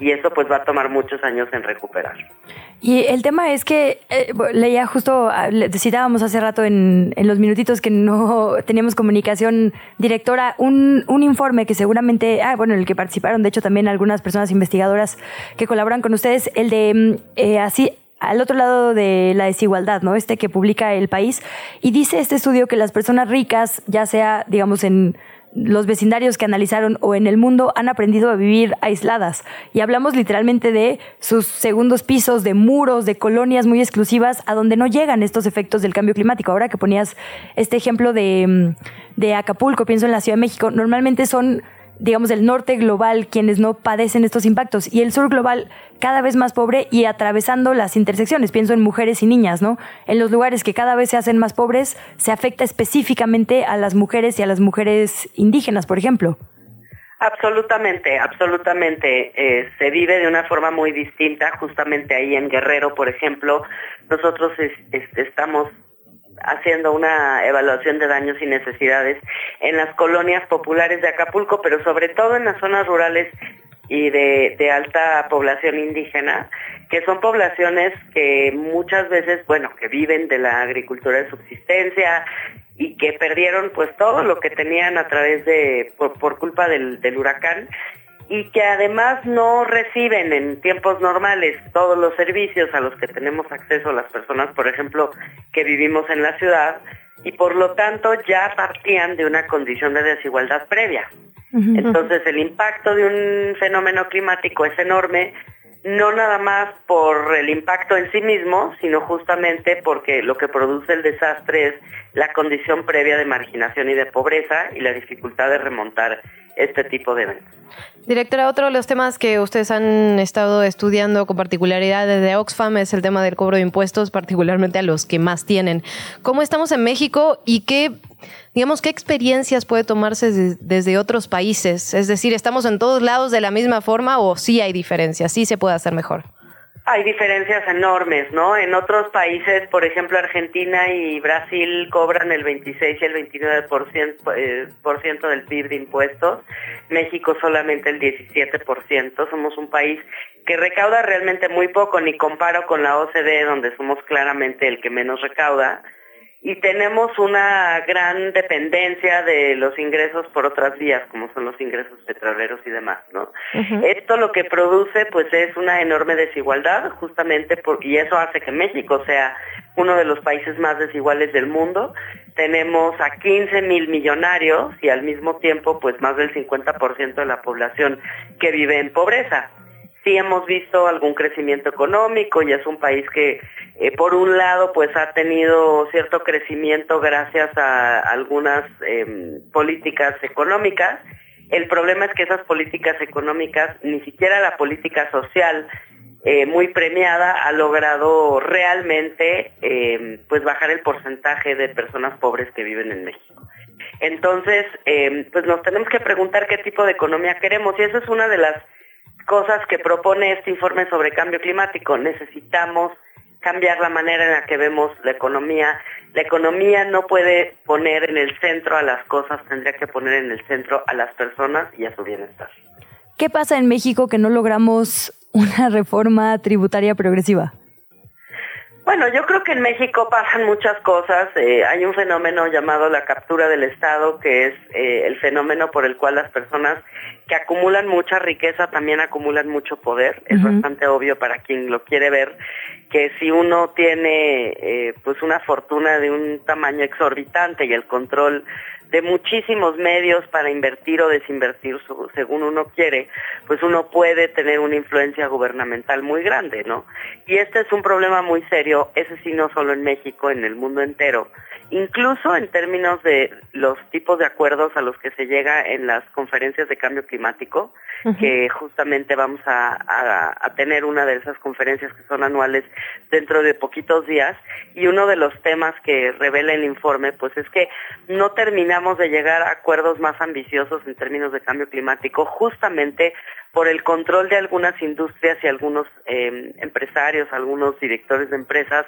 Speaker 10: y eso pues va a tomar muchos años en recuperar.
Speaker 1: Y el tema es que eh, leía justo, ah, citábamos hace rato en, en, los minutitos que no teníamos comunicación directora, un, un informe que seguramente, ah, bueno, el que participaron, de hecho también algunas personas investigadoras que colaboran con ustedes, el de mm, eh, así al otro lado de la desigualdad, ¿no? Este que publica el país. Y dice este estudio que las personas ricas, ya sea, digamos, en los vecindarios que analizaron o en el mundo han aprendido a vivir aisladas. Y hablamos literalmente de sus segundos pisos, de muros, de colonias muy exclusivas a donde no llegan estos efectos del cambio climático. Ahora que ponías este ejemplo de, mm, de Acapulco, pienso en la Ciudad de México, normalmente son digamos, el norte global quienes no padecen estos impactos y el sur global cada vez más pobre y atravesando las intersecciones. Pienso en mujeres y niñas, ¿no? En los lugares que cada vez se hacen más pobres, se afecta específicamente a las mujeres y a las mujeres indígenas, por ejemplo.
Speaker 10: Absolutamente, absolutamente. Eh, se vive de una forma muy distinta. Justamente ahí en Guerrero, por ejemplo, nosotros estamos haciendo una evaluación de daños y necesidades en las colonias populares de Acapulco, pero sobre todo en las zonas rurales y de, alta población indígena, que son poblaciones que muchas veces, bueno, que viven de la agricultura de subsistencia y que perdieron pues todo lo que tenían a través de, por, culpa del huracán y que además no reciben en tiempos normales todos los servicios a los que tenemos acceso las personas, por ejemplo, que vivimos en la ciudad, y por lo tanto ya partían de una condición de desigualdad previa. Entonces el impacto de un fenómeno climático es enorme, no nada más por el impacto en sí mismo, sino justamente porque lo que produce el desastre es la condición previa de marginación y de pobreza y la dificultad de remontar este tipo de eventos.
Speaker 2: Directora, otro de los temas que ustedes han estado estudiando con particularidad desde Oxfam es el tema del cobro de impuestos, particularmente a los que más tienen. ¿Cómo estamos en México y qué, digamos, qué experiencias puede tomarse desde otros países? Es decir, ¿estamos en todos lados de la misma forma o sí hay diferencias? ¿Sí se puede hacer mejor?
Speaker 10: Hay diferencias enormes, ¿no? En otros países, por ejemplo, Argentina y Brasil cobran el 26 y el 29% eh, por ciento del PIB de impuestos. México solamente el 17%. Somos un país que recauda realmente muy poco, ni comparo con la OCDE, donde somos claramente el que menos recauda y tenemos una gran dependencia de los ingresos por otras vías, como son los ingresos petroleros y demás, ¿no? Esto lo que produce, pues, es una enorme desigualdad, justamente, por, y eso hace que México sea uno de los países más desiguales del mundo. Tenemos a 15 mil millonarios y al mismo tiempo, pues, más del 50% de la población que vive en pobreza sí hemos visto algún crecimiento económico y es un país que eh, por un lado pues ha tenido cierto crecimiento gracias a algunas em, políticas económicas. El problema es que esas políticas económicas, ni siquiera la política social eh, muy premiada ha logrado realmente em, pues bajar el porcentaje de personas pobres que viven en México. Entonces, em, pues nos tenemos que preguntar qué tipo de economía queremos y esa es una de las cosas que propone este informe sobre cambio climático. Necesitamos cambiar la manera en la que vemos la economía. La economía no puede poner en el centro a las cosas, tendría que poner en el centro a las personas y a su bienestar.
Speaker 1: ¿Qué pasa en México que no logramos una reforma tributaria progresiva?
Speaker 10: Bueno, yo creo que en México pasan muchas cosas. Eh, hay un fenómeno llamado la captura del Estado, que es eh, el fenómeno por el cual las personas que acumulan mucha riqueza también acumulan mucho poder. Es bastante obvio para quien lo quiere ver que si uno tiene eh, pues una fortuna de un tamaño exorbitante y el control de muchísimos medios para invertir o desinvertir según uno quiere, pues uno puede tener una influencia gubernamental muy grande, ¿no? Y este es un problema muy serio, ese sí no solo en México, en el mundo entero, incluso en términos de los tipos de acuerdos a los que se llega en las conferencias de cambio climático, que justamente vamos a, a, tener una de esas conferencias que son anuales dentro de poquitos días, y uno de los temas que revela el informe, pues es que no terminamos de llegar a acuerdos más ambiciosos en términos de cambio climático, justamente por el control de algunas industrias y algunos em, empresarios, algunos directores de empresas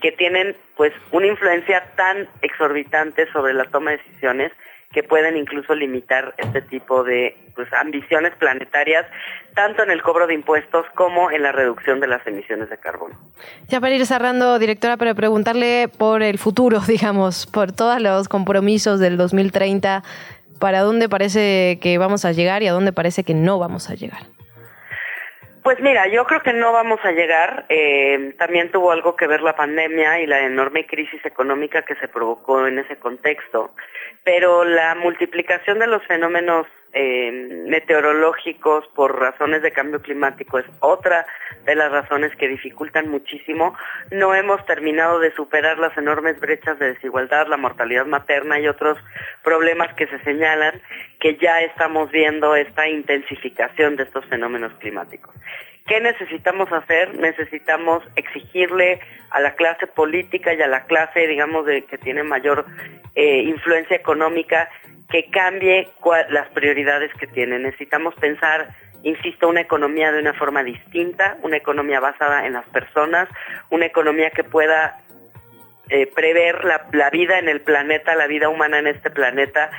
Speaker 10: que tienen pues una influencia tan exorbitante sobre la toma de decisiones que pueden incluso limitar este tipo de pues, ambiciones planetarias, tanto en el cobro de impuestos como en la reducción de las emisiones de carbono.
Speaker 2: Ya para ir cerrando, directora, para preguntarle por el futuro, (laughs) digamos, por todos los compromisos del 2030 ¿para dónde parece que vamos a llegar y a dónde parece que no vamos a llegar?
Speaker 10: Pues mira, yo creo que no vamos a llegar. Eh, también tuvo algo que ver la pandemia y la enorme crisis económica que se provocó en ese contexto. Pero la multiplicación de los fenómenos eh, meteorológicos por razones de cambio climático es otra de las razones que dificultan muchísimo. No hemos terminado de superar las enormes brechas de desigualdad, la mortalidad materna y otros problemas que se señalan que ya estamos viendo esta intensificación de estos fenómenos climáticos. ¿Qué necesitamos hacer? Necesitamos exigirle a la clase política y a la clase, digamos, de que tiene mayor eh, influencia económica que cambie las prioridades que tiene. Necesitamos pensar, insisto, una economía de una forma distinta, una economía basada en las personas, una economía que pueda eh, prever la, vida en el planeta, la vida humana en este planeta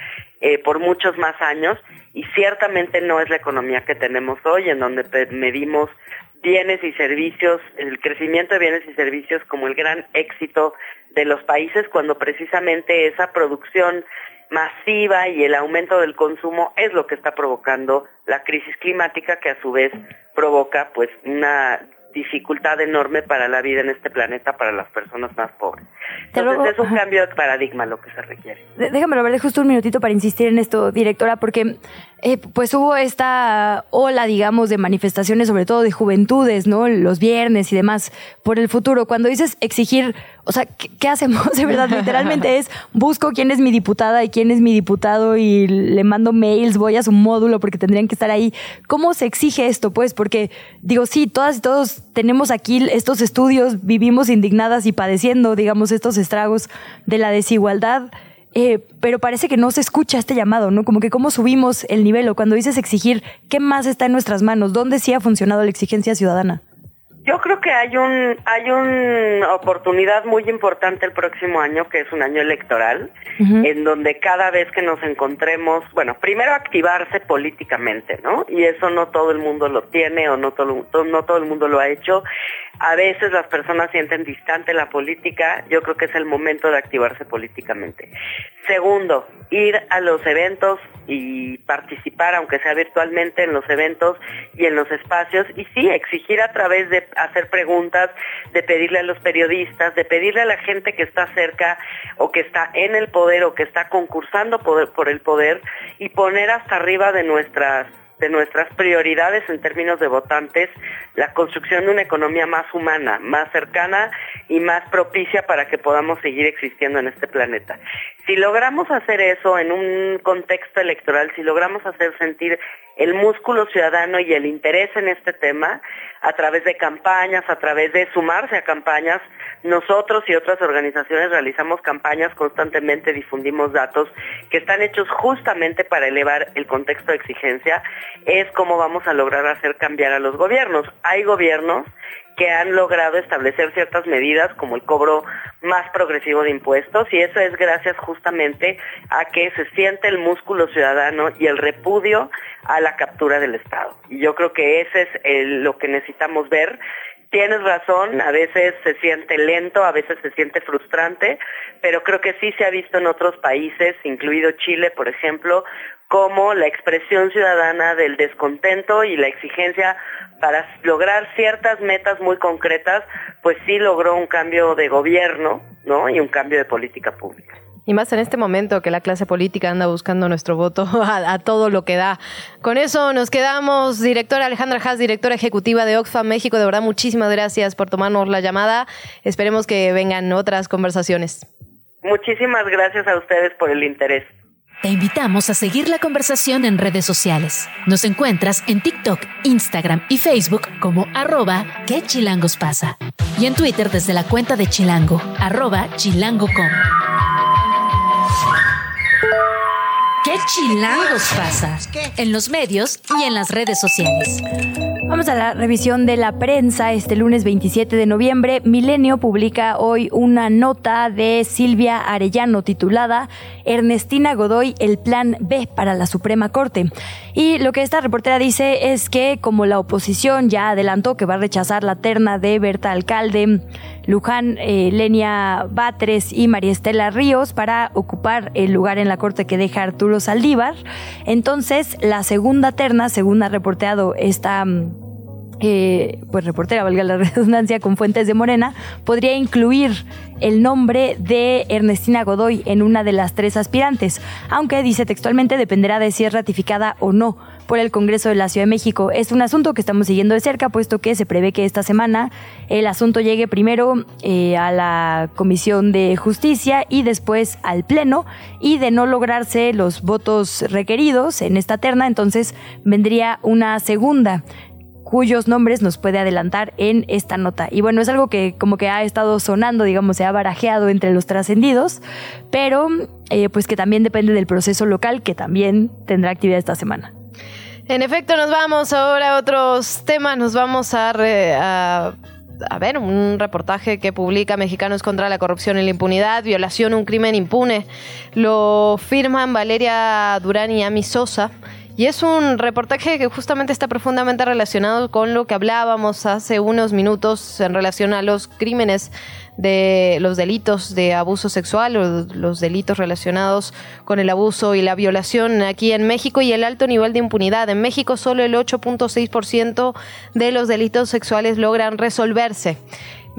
Speaker 10: eh, por muchos más años y ciertamente no es la economía que tenemos hoy en donde medimos bienes y servicios, el crecimiento de bienes y servicios como el gran éxito de los países cuando precisamente esa producción masiva y el aumento del consumo es lo que está provocando la crisis climática que a su vez provoca pues una dificultad enorme para la vida en este planeta para las personas más pobres. Entonces es un cambio de paradigma lo que se requiere.
Speaker 1: Déjame ver justo un minutito para insistir en esto, directora, porque eh, pues hubo esta ola, digamos, de manifestaciones, sobre todo de juventudes, ¿no? Los viernes y demás, por el futuro. Cuando dices exigir, o sea, ¿qué, hacemos? (laughs) De verdad, literalmente es busco quién es mi diputada y quién es mi diputado y le mando mails, voy a su módulo porque tendrían que estar ahí. ¿Cómo se exige esto? Pues porque digo, sí, todas y todos tenemos aquí estos estudios, vivimos indignadas y padeciendo, digamos, estos estragos de la desigualdad. Eh, pero parece que no se escucha este llamado, ¿no? Como que cómo subimos el nivel o cuando dices exigir, ¿qué más está en nuestras manos? ¿Dónde sí ha funcionado la exigencia ciudadana?
Speaker 10: Yo creo que hay un hay una oportunidad muy importante el próximo año, que es un año electoral, en donde cada vez que nos encontremos, bueno, primero activarse políticamente, ¿no? Y eso no todo el mundo lo tiene o no todo, no todo el mundo lo ha hecho. A veces las personas sienten distante la política, yo creo que es el momento de activarse políticamente. Segundo, ir a los eventos y participar, aunque sea virtualmente, en los eventos y en los espacios, y sí, exigir a través de hacer preguntas, de pedirle a los periodistas, de pedirle a la gente que está cerca o que está en el poder o que está concursando por el poder y poner hasta arriba de nuestras de nuestras prioridades en términos de votantes la construcción de una economía más humana, más cercana y más propicia para que podamos seguir existiendo en este planeta. Si logramos hacer eso en un contexto electoral, si logramos hacer sentir el músculo ciudadano y el interés en este tema a través de campañas, a través de sumarse a campañas. Nosotros y otras organizaciones realizamos campañas constantemente, difundimos datos que están hechos justamente para elevar el contexto de exigencia. Es como vamos a lograr hacer cambiar a los gobiernos. Hay gobiernos que han logrado establecer ciertas medidas como el cobro más progresivo de impuestos y eso es gracias justamente a que se siente el músculo ciudadano y el repudio a la captura del Estado. Y yo creo que ese es lo que necesitamos ver. Tienes razón, a veces se siente lento, a veces se siente frustrante, pero creo que sí se ha visto en otros países, incluido Chile, por ejemplo, como la expresión ciudadana del descontento y la exigencia para lograr ciertas metas muy concretas, pues sí logró un cambio de gobierno, ¿no? Y un cambio de política pública.
Speaker 2: Y más en este momento que la clase política anda buscando nuestro voto (laughs) a, todo lo que da. Con eso nos quedamos. Directora Alejandra Haas, directora ejecutiva de Oxfam México, de verdad muchísimas gracias por tomarnos la llamada. Esperemos que vengan otras conversaciones.
Speaker 10: Muchísimas gracias a ustedes por el interés.
Speaker 8: Te invitamos a seguir la conversación en redes sociales. Nos encuentras en TikTok, Instagram y Facebook como arroba que chilangos pasa. Y en Twitter desde la cuenta de Chilango, arroba chilango.com. Bye. (laughs) ¿Qué chilangos pasa? En los medios y en las redes sociales.
Speaker 1: Vamos a la revisión de la prensa. Este lunes 27 de noviembre, Milenio publica hoy una nota de Silvia Arellano titulada Ernestina Godoy, el plan B para la Suprema Corte. Y lo que esta reportera dice es que como la oposición ya adelantó que va a rechazar la terna de Berta Alcalde, Luján, eh, Lenia Batres y María Estela Ríos para ocupar el lugar en la Corte que deja Arturo Saldívar, entonces la segunda terna, según ha reporteado esta mm, eh, pues reportera, valga la (laughs) redundancia, con fuentes de Morena, podría incluir el nombre de Ernestina Godoy en una de las tres aspirantes, aunque dice textualmente dependerá de si es ratificada o no por el Congreso de la Ciudad de México. Es un asunto que estamos siguiendo de cerca, puesto que se prevé que esta semana el asunto llegue primero eh, a la Comisión de Justicia y después al Pleno, y de no lograrse los votos requeridos en esta terna, entonces vendría una segunda cuyos nombres nos puede adelantar en esta nota. Y bueno, es algo que como que ha estado sonando, digamos, se ha barajeado entre los trascendidos, pero eh, pues que también depende del proceso local que también tendrá actividad esta semana.
Speaker 2: En efecto, nos vamos ahora a otros temas, nos vamos a, a ver, un reportaje que publica Mexicanos contra la Corrupción y la Impunidad, Violación, un crimen impune. Lo firman Valeria Durán y Ami Sosa. Y es un reportaje que justamente está profundamente relacionado con lo que hablábamos hace unos minutos en relación a los crímenes de los delitos de abuso sexual o los delitos relacionados con el abuso y la violación aquí en México y el alto nivel de impunidad. En México solo el 8.6% de los delitos sexuales logran resolverse.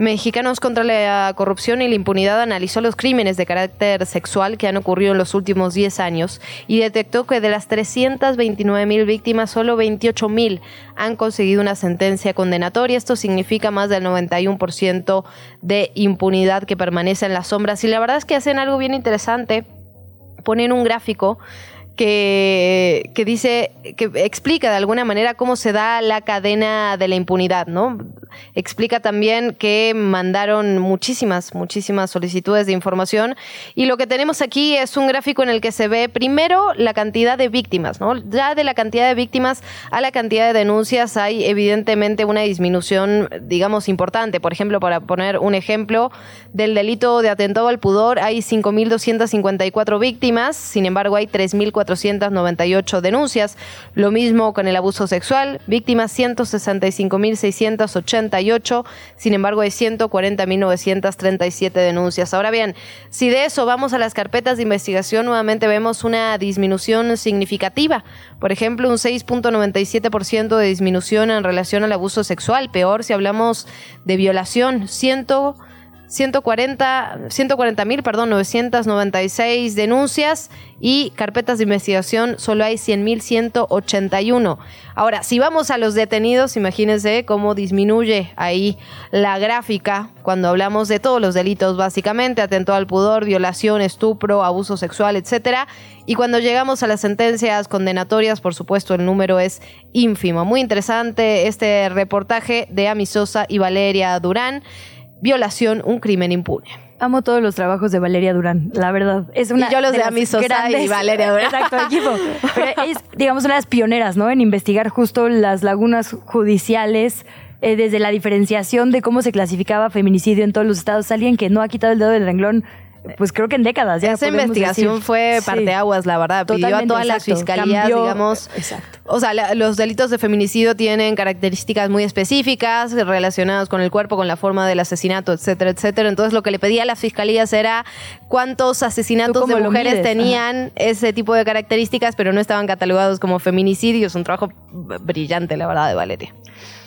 Speaker 2: Mexicanos contra la Corrupción y la Impunidad analizó los crímenes de carácter sexual que han ocurrido en los últimos 10 años y detectó que de las 329 mil víctimas, solo 28 mil han conseguido una sentencia condenatoria. Esto significa más del 91% de impunidad que permanece en las sombras. Y la verdad es que hacen algo bien interesante. Ponen un gráfico que, que, dice, que explica de alguna manera cómo se da la cadena de la impunidad, ¿no? Explica también que mandaron muchísimas, muchísimas solicitudes de información y lo que tenemos aquí es un gráfico en el que se ve primero la cantidad de víctimas, ¿no? Ya de la cantidad de víctimas a la cantidad de denuncias hay evidentemente una disminución, digamos, importante. Por ejemplo, para poner un ejemplo, del delito de atentado al pudor hay 5.254 víctimas, sin embargo hay 3.498 denuncias. Lo mismo con el abuso sexual, víctimas 165.680 sin embargo hay 140.937 denuncias. Ahora bien, si de eso vamos a las carpetas de investigación, nuevamente vemos una disminución significativa. Por ejemplo, un 6.97% de disminución en relación al abuso sexual. Peor si hablamos de violación, 100 140 mil, perdón, 996 denuncias y carpetas de investigación solo hay 100.181. Ahora, si vamos a los detenidos, imagínense cómo disminuye ahí la gráfica cuando hablamos de todos los delitos, básicamente, atentado al pudor, violación, estupro, abuso sexual, etcétera. Y cuando llegamos a las sentencias condenatorias, por supuesto, el número es ínfimo. Muy interesante este reportaje de Amisosa y Valeria Durán violación, un crimen impune.
Speaker 1: Amo todos los trabajos de Valeria Durán, la verdad. Es una
Speaker 2: y yo los de, Sosa y Valeria Durán.
Speaker 1: Exacto, (laughs) equipo. es, digamos, una de las pioneras, ¿no? En investigar justo las lagunas judiciales, eh, desde la diferenciación de cómo se clasificaba feminicidio en todos los estados. Alguien que no ha quitado el dedo del renglón pues creo que en décadas.
Speaker 2: Ya Esa investigación fue parteaguas, la verdad. Pidió a todas las fiscalías, digamos. Exacto. O sea, los delitos de feminicidio tienen características muy específicas relacionadas con el cuerpo, con la forma del asesinato, etcétera, etcétera. Entonces, lo que le pedía a las fiscalías era cuántos asesinatos de mujeres tenían ese tipo de características, pero no estaban catalogados como feminicidios. Un trabajo brillante, la verdad, de Valeria.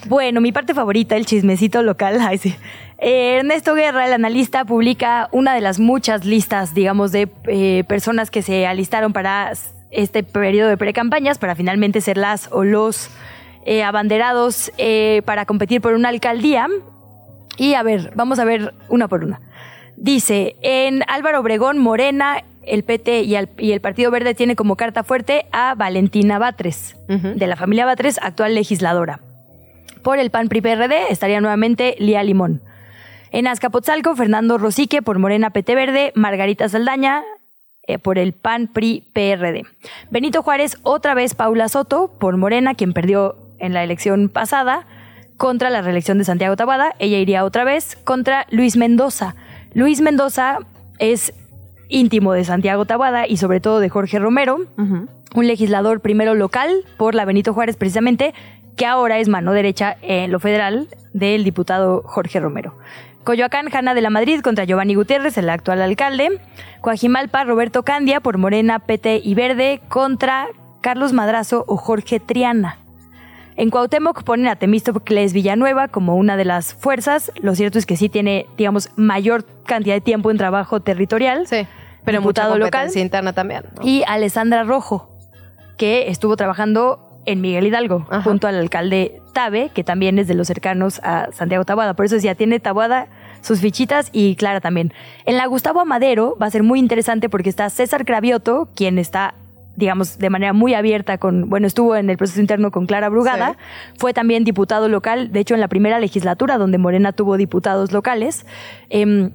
Speaker 1: Bueno, mi parte favorita, el chismecito local. (laughs) Ay, sí. Eh, Ernesto Guerra, el analista, publica una de las muchas listas, digamos, de eh, personas que se alistaron para este periodo de pre-campañas para finalmente ser las o los eh, abanderados para competir por una alcaldía. Y a ver, vamos a ver una por una. Dice, en Álvaro Obregón, Morena, el PT y el, Partido Verde tiene como carta fuerte a Valentina Batres, de la familia Batres, actual legisladora. Por el PAN PRI PRD estaría nuevamente Lía Limón. En Azcapotzalco, Fernando Rosique por Morena PT Verde, Margarita Saldaña eh, por el PAN PRI PRD. Benito Juárez, otra vez Paula Soto por Morena, quien perdió en la elección pasada contra la reelección de Santiago Tabada. Ella iría otra vez contra Luis Mendoza. Luis Mendoza es íntimo de Santiago Tabada y sobre todo de Jorge Romero, un legislador primero local por la Benito Juárez precisamente, que ahora es mano derecha en lo federal del diputado Jorge Romero. Coyoacán, Jana de la Madrid contra Giovanni Gutiérrez, el actual alcalde. Coajimalpa, Roberto Candia por Morena, PT y Verde contra Carlos Madrazo o Jorge Triana. En Cuauhtémoc ponen a Temístocles Villanueva como una de las fuerzas. Lo cierto es que sí tiene, digamos, mayor cantidad de tiempo en trabajo territorial.
Speaker 2: Sí, pero diputado local. interna también.
Speaker 1: Y Alessandra Rojo, que estuvo trabajando en Miguel Hidalgo, junto al alcalde Tabe, que también es de los cercanos a Santiago Tabuada. Por eso ya tiene Tabuada sus fichitas y Clara también. En la Gustavo Amadero va a ser muy interesante porque está César Cravioto, quien está digamos, de manera muy abierta con, bueno, estuvo en el proceso interno con Clara Brugada, fue también diputado local, de hecho en la primera legislatura donde Morena tuvo diputados locales. Em,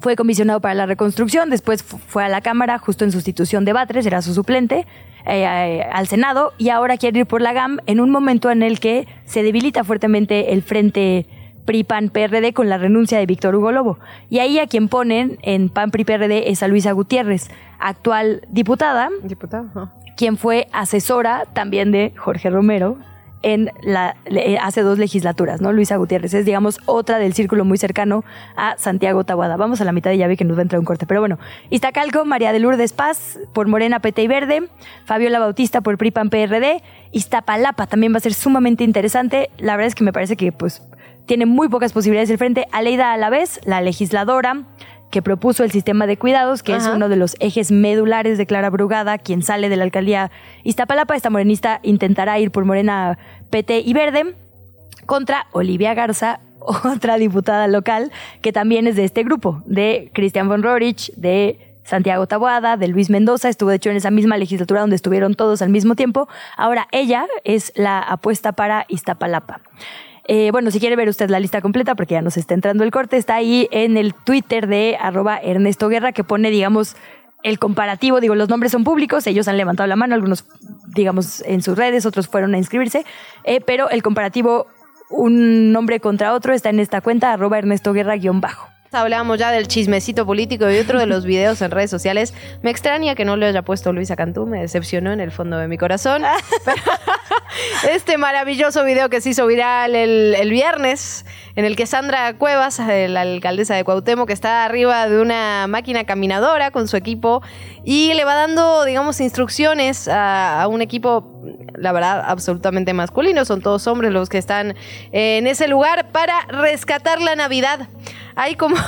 Speaker 1: fue comisionado para la reconstrucción, después fue a la Cámara justo en sustitución de Batres, era su suplente, eh, al Senado y ahora quiere ir por la GAM en un momento en el que se debilita fuertemente el frente PRI-PAN-PRD con la renuncia de Víctor Hugo Lobo. Y ahí a quien ponen en PAN-PRI-PRD es a Luisa Gutiérrez, actual diputada,
Speaker 2: diputada
Speaker 1: quien fue asesora también de Jorge Romero en la, hace dos legislaturas, ¿no? Luisa Gutiérrez es, digamos, otra del círculo muy cercano a Santiago Tabuada. Vamos a la mitad de llave que nos va a entrar un corte, pero bueno. Iztacalco, María de Lourdes Paz por Morena, PT y Verde, Fabiola Bautista por PRIPAN PRD, Iztapalapa también va a ser sumamente interesante. La verdad es que me parece que, pues, tiene muy pocas posibilidades el frente. Aleida vez la legisladora, que propuso el sistema de cuidados, que es uno de los ejes medulares de Clara Brugada, quien sale de la alcaldía Iztapalapa. Esta morenista intentará ir por Morena, PT y Verde contra Olivia Garza, (laughs) otra diputada local que también es de este grupo, de Cristian von Rorich, de Santiago Taboada, de Luis Mendoza, estuvo de hecho en esa misma legislatura donde estuvieron todos al mismo tiempo. Ahora ella es la apuesta para Iztapalapa. Eh, bueno, si quiere ver usted la lista completa, porque ya nos está entrando el corte, está ahí en el Twitter de arroba Ernesto Guerra, que pone, digamos, el comparativo, digo, los nombres son públicos, ellos han levantado la mano, algunos, digamos, en sus redes, otros fueron a inscribirse, eh, pero el comparativo, un nombre contra otro, está en esta cuenta, arroba Ernesto Guerra-bajo.
Speaker 2: Hablábamos ya del chismecito político y otro de los (laughs) videos en redes sociales. Me extraña que no lo haya puesto Luisa Cantú, me decepcionó en el fondo de mi corazón. (laughs) (laughs) este maravilloso video que se hizo viral el, viernes, en el que Sandra Cuevas, la alcaldesa de Cuauhtémoc, que está arriba de una máquina caminadora con su equipo y le va dando, digamos, instrucciones a, a un equipo, la verdad, absolutamente masculino. Son todos hombres los que están en ese lugar para rescatar la Navidad hay como... (laughs)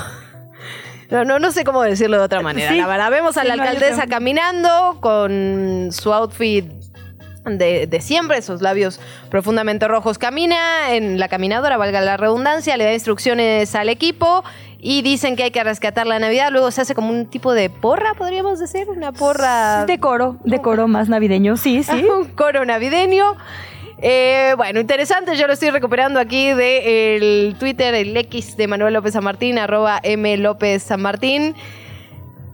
Speaker 2: No, no, no sé cómo decirlo de otra manera. la verdad, vemos a la alcaldesa caminando con su outfit de, de, siempre, esos labios profundamente rojos. Camina en la caminadora, valga la redundancia, le da instrucciones al equipo y dicen que hay que rescatar la Navidad. Luego se hace como un tipo de porra, podríamos decir, una porra.
Speaker 1: De coro, de coro más navideño, sí, sí. (laughs)
Speaker 2: un coro navideño. Eh, bueno, interesante, yo lo estoy recuperando aquí del Twitter, el X de Manuel López San Martín, arroba M López San Martín.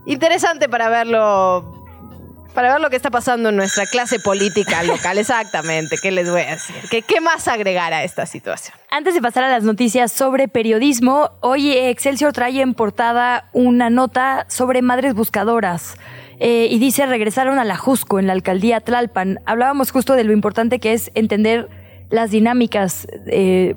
Speaker 2: Interesante para verlo para ver lo que está pasando en nuestra clase política local. Exactamente, ¿qué les voy a decir? ¿Qué, ¿Qué, más agregar a esta situación?
Speaker 1: Antes de pasar a las noticias sobre periodismo, hoy Excelsior trae en portada una nota sobre madres buscadoras. Eh, y dice regresaron a la Jusco en la alcaldía Tlalpan. Hablábamos justo de lo importante que es entender las dinámicas eh,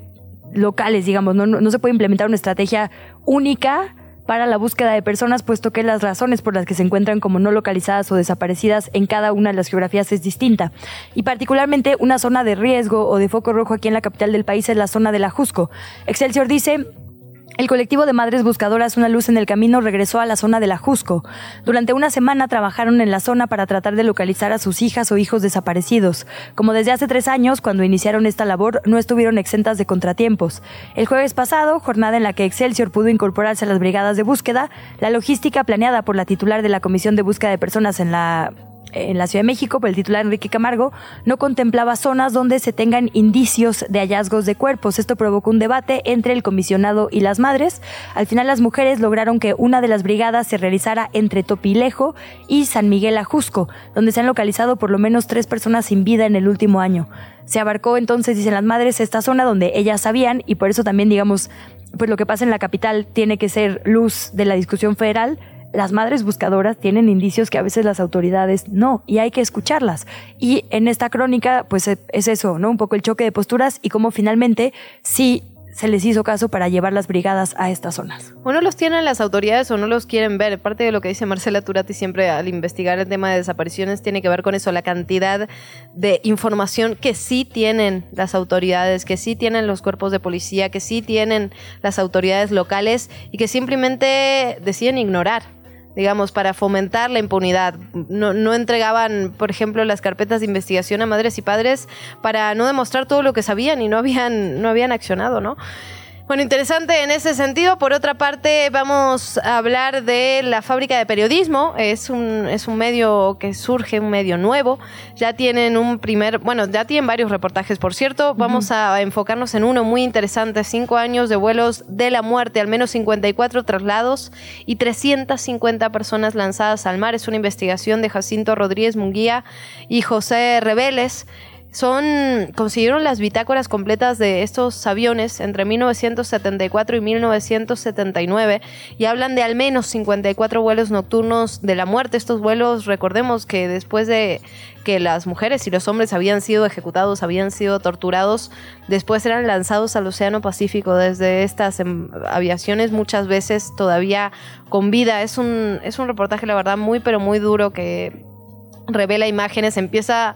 Speaker 1: locales, digamos. No, se puede implementar una estrategia única para la búsqueda de personas, puesto que las razones por las que se encuentran como no localizadas o desaparecidas en cada una de las geografías es distinta. Y particularmente una zona de riesgo o de foco rojo aquí en la capital del país es la zona de la Jusco. Excelsior dice El colectivo de Madres Buscadoras Una Luz en el Camino regresó a la zona de la Jusco. Durante una semana trabajaron en la zona para tratar de localizar a sus hijas o hijos desaparecidos. Como desde hace tres años, cuando iniciaron esta labor, no estuvieron exentas de contratiempos. El jueves pasado, jornada en la que Excelsior pudo incorporarse a las brigadas de búsqueda, la logística planeada por la titular de la Comisión de Búsqueda de Personas en la en la Ciudad de México por el titular Enrique Camargo, no contemplaba zonas donde se tengan indicios de hallazgos de cuerpos. Esto provocó un debate entre el comisionado y las madres. Al final las mujeres lograron que una de las brigadas se realizara entre Topilejo y San Miguel Ajusco, donde se han localizado por lo menos tres personas sin vida en el último año. Se abarcó entonces, dicen las madres, esta zona donde ellas sabían y por eso también, digamos, pues lo que pasa en la capital tiene que ser luz de la discusión federal las madres buscadoras tienen indicios que a veces las autoridades no, y hay que escucharlas. Y en esta crónica, pues e, es eso, ¿no? Un poco el choque de posturas y cómo finalmente sí se les hizo caso para llevar las brigadas a estas zonas.
Speaker 2: O no los tienen las autoridades o no los quieren ver. Parte de lo que dice Marcela Turati siempre al investigar el tema de desapariciones tiene que ver con eso, la cantidad de información que sí tienen las autoridades, que sí tienen los cuerpos de policía, que sí tienen las autoridades locales y que simplemente deciden ignorar digamos, para fomentar la impunidad. No, no, entregaban, por ejemplo, las carpetas de investigación a madres y padres para no demostrar todo lo que sabían y no habían, no habían accionado, ¿no? Bueno, interesante en ese sentido. Por otra parte, vamos a hablar de la fábrica de periodismo. Es un, es un medio que surge, un medio nuevo. Ya tienen un primer, bueno, ya tienen varios reportajes, por cierto. Vamos a enfocarnos en uno muy interesante. Cinco años de vuelos de la muerte, al menos 54 traslados y 350 personas lanzadas al mar. Es una investigación de Jacinto Rodríguez Munguía y José Reveles son consiguieron las bitácoras completas de estos aviones entre 1974 y 1979 y hablan de al menos 54 vuelos nocturnos de la muerte. Estos vuelos, recordemos que después de que las mujeres y los hombres habían sido ejecutados, habían sido torturados, después eran lanzados al Océano Pacífico desde estas em, aviaciones, muchas veces todavía con vida. Es un, es un reportaje, la verdad, muy pero muy duro que revela imágenes, empieza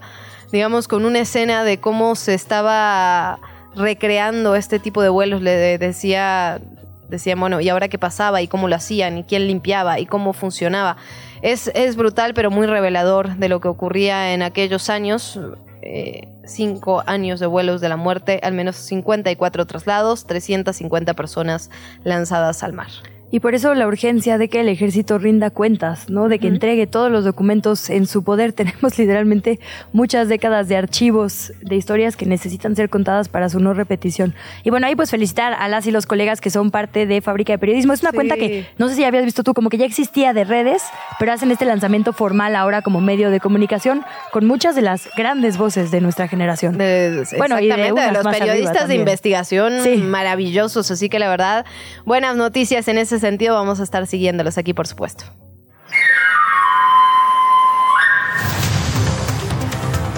Speaker 2: digamos, con una escena de cómo se estaba recreando este tipo de vuelos. Le decía, decía, bueno, ¿y ahora qué pasaba? ¿Y cómo lo hacían? ¿Y quién limpiaba? ¿Y cómo funcionaba? Es, es brutal, pero muy revelador de lo que ocurría en aquellos años. Eh, cinco años de vuelos de la muerte, al menos 54 traslados, 350 personas lanzadas al mar.
Speaker 1: Y por eso la urgencia de que el ejército rinda cuentas, ¿no? De que entregue todos los documentos en su poder. (laughs) Tenemos literalmente muchas décadas de archivos de historias que necesitan ser contadas para su no repetición. Y bueno, ahí pues felicitar a las y los colegas que son parte de Fábrica de Periodismo. Es una cuenta que no sé si habías visto tú, como que ya existía de redes, pero hacen este lanzamiento formal ahora como medio de comunicación con muchas de las grandes voces de nuestra generación.
Speaker 2: bueno, y de, los periodistas de investigación maravillosos. Así que la verdad, buenas noticias en ese sentido vamos a estar siguiéndolos aquí, por supuesto.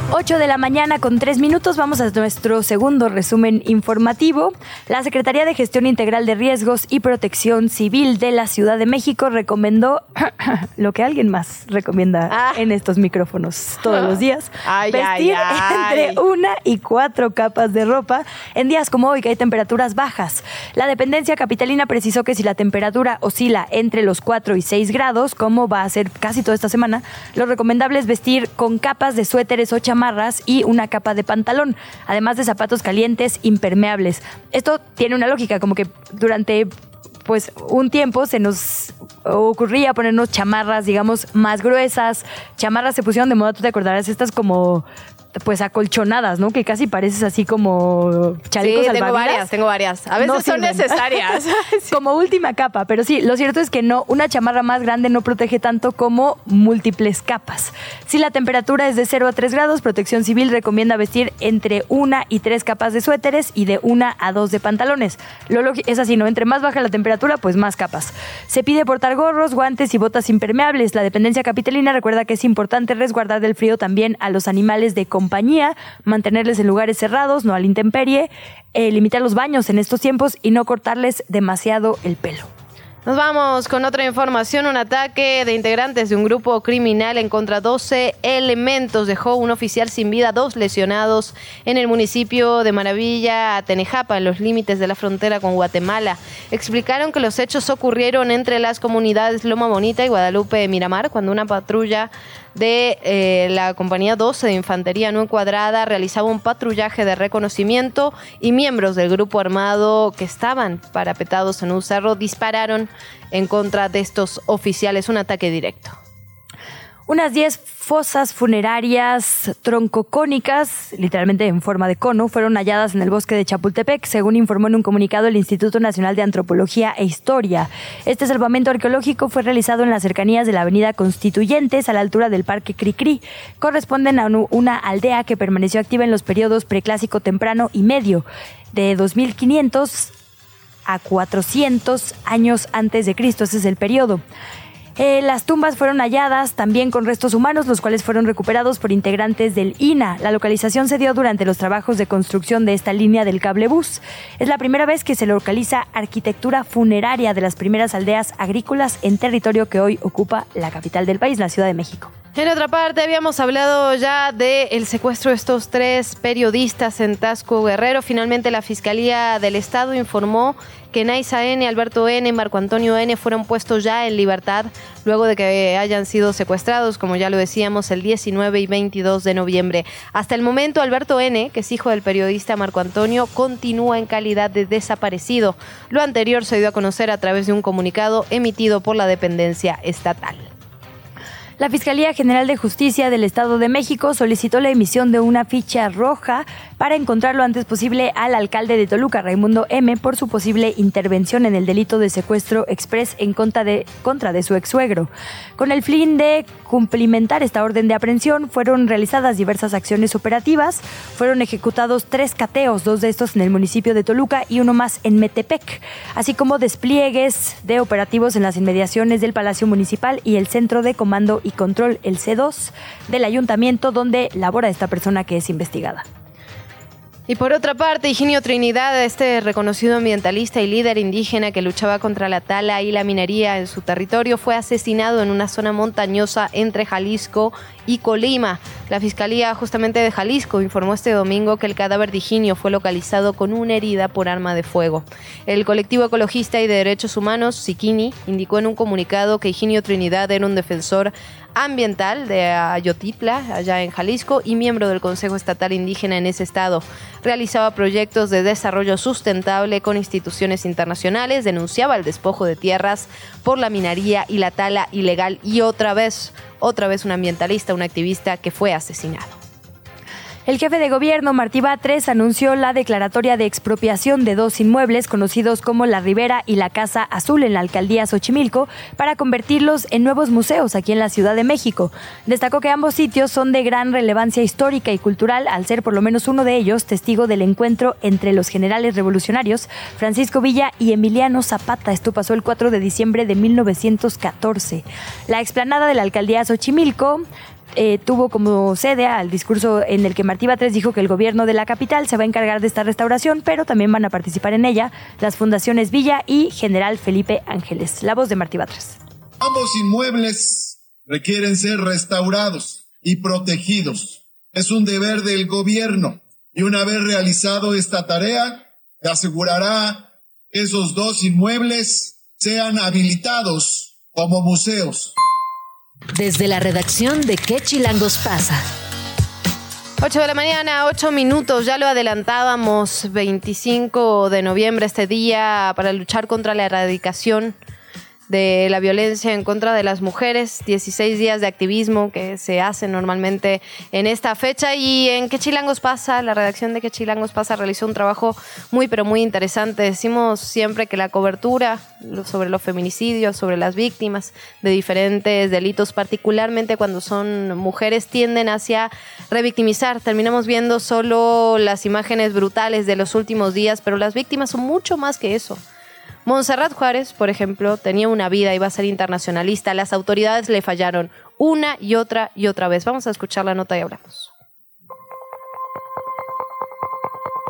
Speaker 1: 8 de la mañana con 3 minutos vamos a nuestro segundo resumen informativo. La Secretaría de Gestión Integral de Riesgos y Protección Civil de la Ciudad de México recomendó (coughs) lo que alguien más recomienda ah. en estos micrófonos todos los días. vestir entre una y cuatro capas de ropa en días como hoy que hay temperaturas bajas. La dependencia capitalina precisó que si la temperatura oscila entre los 4 y 6 grados, como va a ser casi toda esta semana, lo recomendable es vestir con capas de suéteres o chamarras y una capa de pantalón, además de zapatos calientes impermeables. Esto tiene una lógica, como que durante pues un tiempo se nos ocurría ponernos chamarras, digamos, más gruesas. Chamarras se pusieron de moda, tú te acordarás, estas como pues acolchonadas, ¿no? Que casi pareces así como chalecos
Speaker 2: sí, tengo varias, tengo varias. A veces son necesarias. (laughs)
Speaker 1: Como última capa, pero sí, lo cierto es que no, una chamarra más grande no protege tanto como múltiples capas. Si la temperatura es de 0 a 3 grados, Protección Civil recomienda vestir entre una y tres capas de suéteres y de una a dos de pantalones. Lo es así, ¿no? Entre más baja la temperatura, pues más capas. Se pide portar gorros, guantes y botas impermeables. La dependencia capitalina recuerda que es importante resguardar del frío también a los animales de mantenerles en lugares cerrados, no a la intemperie, eh, limitar los baños en estos tiempos y no cortarles demasiado el pelo.
Speaker 2: Nos vamos con otra información. Un ataque de integrantes de un grupo criminal en contra 12 elementos dejó un oficial sin vida, dos lesionados en el municipio de Maravilla, Tenejapa, en los límites de la frontera con Guatemala. Explicaron que los hechos ocurrieron entre las comunidades Loma Bonita y Guadalupe Miramar cuando una patrulla de eh, la compañía 12 de Infantería No Encuadrada realizaba un patrullaje de reconocimiento y miembros del grupo armado que estaban parapetados en un cerro dispararon en contra de estos oficiales, un ataque directo.
Speaker 1: Unas 10 fosas funerarias troncocónicas, literalmente en forma de cono, fueron halladas en el bosque de Chapultepec, según informó en un comunicado el Instituto Nacional de Antropología e Historia. Este salvamento arqueológico fue realizado en las cercanías de la Avenida Constituyentes, a la altura del Parque Cricri. Corresponden a una aldea que permaneció activa en los periodos preclásico temprano y medio, de 2500 a 400 años antes de Cristo. Ese es el periodo. Eh, las tumbas fueron halladas también con restos humanos, los cuales fueron recuperados por integrantes del INA. La localización se dio durante los trabajos de construcción de esta línea del cable bus. Es la primera vez que se localiza arquitectura funeraria de las primeras aldeas agrícolas en territorio que hoy ocupa la capital del país, la Ciudad de México.
Speaker 2: En otra parte, habíamos hablado ya del secuestro de estos tres periodistas en Tasco Guerrero. Finalmente, la Fiscalía del Estado informó que Naisa N, Alberto N, Marco Antonio N fueron puestos ya en libertad luego de que hayan sido secuestrados, como ya lo decíamos, el 19 y 22 de noviembre. Hasta el momento, Alberto N, que es hijo del periodista Marco Antonio, continúa en calidad de desaparecido. Lo anterior se dio a conocer a través de un comunicado emitido por la dependencia estatal.
Speaker 1: La Fiscalía General de Justicia del Estado de México solicitó la emisión de una ficha roja para encontrar lo antes posible al alcalde de Toluca, Raimundo M., por su posible intervención en el delito de secuestro express en contra de, contra de su ex suegro. Con el fin de cumplimentar esta orden de aprehensión, fueron realizadas diversas acciones operativas. Fueron ejecutados tres cateos, dos de estos en el municipio de Toluca y uno más en Metepec, así como despliegues de operativos en las inmediaciones del Palacio Municipal y el Centro de Comando y Control, el C2, del ayuntamiento donde labora esta persona que es investigada.
Speaker 2: Y por otra parte, Higinio Trinidad, este reconocido ambientalista y líder indígena que luchaba contra la tala y la minería en su territorio, fue asesinado en una zona montañosa entre Jalisco y Colima. La Fiscalía justamente de Jalisco informó este domingo que el cadáver de Higinio fue localizado con una herida por arma de fuego. El colectivo ecologista y de derechos humanos, Sikini, indicó en un comunicado que Higinio Trinidad era un defensor ambiental de Ayotitla, allá en Jalisco, y miembro del Consejo Estatal Indígena en ese estado. Realizaba proyectos de desarrollo sustentable con instituciones internacionales, denunciaba el despojo de tierras por la minería y la tala ilegal y otra vez, otra vez un ambientalista, un activista que fue asesinado.
Speaker 1: El jefe de gobierno, Martí Batres, anunció la declaratoria de expropiación de dos inmuebles conocidos como La Ribera y la Casa Azul en la alcaldía Xochimilco para convertirlos en nuevos museos aquí en la Ciudad de México. Destacó que ambos sitios son de gran relevancia histórica y cultural al ser por lo menos uno de ellos testigo del encuentro entre los generales revolucionarios Francisco Villa y Emiliano Zapata. Esto pasó el 4 de diciembre de 1914. La explanada de la alcaldía Xochimilco eh, tuvo como sede al discurso en el que Martí Batres dijo que el gobierno de la capital se va a encargar de esta restauración, pero también van a participar en ella las fundaciones Villa y General Felipe Ángeles. La voz de Martí Batres.
Speaker 11: Ambos inmuebles requieren ser restaurados y protegidos. Es un deber del gobierno y una vez realizado esta tarea, se asegurará que esos dos inmuebles sean habilitados como museos.
Speaker 8: Desde la redacción de ¿Qué Chilangos pasa?
Speaker 2: 8 de la mañana, 8 minutos, ya lo adelantábamos, 25 de noviembre, este día para luchar contra la erradicación de la violencia en contra de las mujeres, 16 días de activismo que se hacen normalmente en esta fecha y en qué chilangos pasa, la redacción de qué chilangos pasa realizó un trabajo muy pero muy interesante. Decimos siempre que la cobertura sobre los feminicidios, sobre las víctimas de diferentes delitos, particularmente cuando son mujeres, tienden hacia revictimizar. Terminamos viendo solo las imágenes brutales de los últimos días, pero las víctimas son mucho más que eso. Montserrat Juárez, por ejemplo, tenía una vida, iba a ser internacionalista. Las autoridades le fallaron una y otra y otra vez. Vamos a escuchar la nota y hablamos.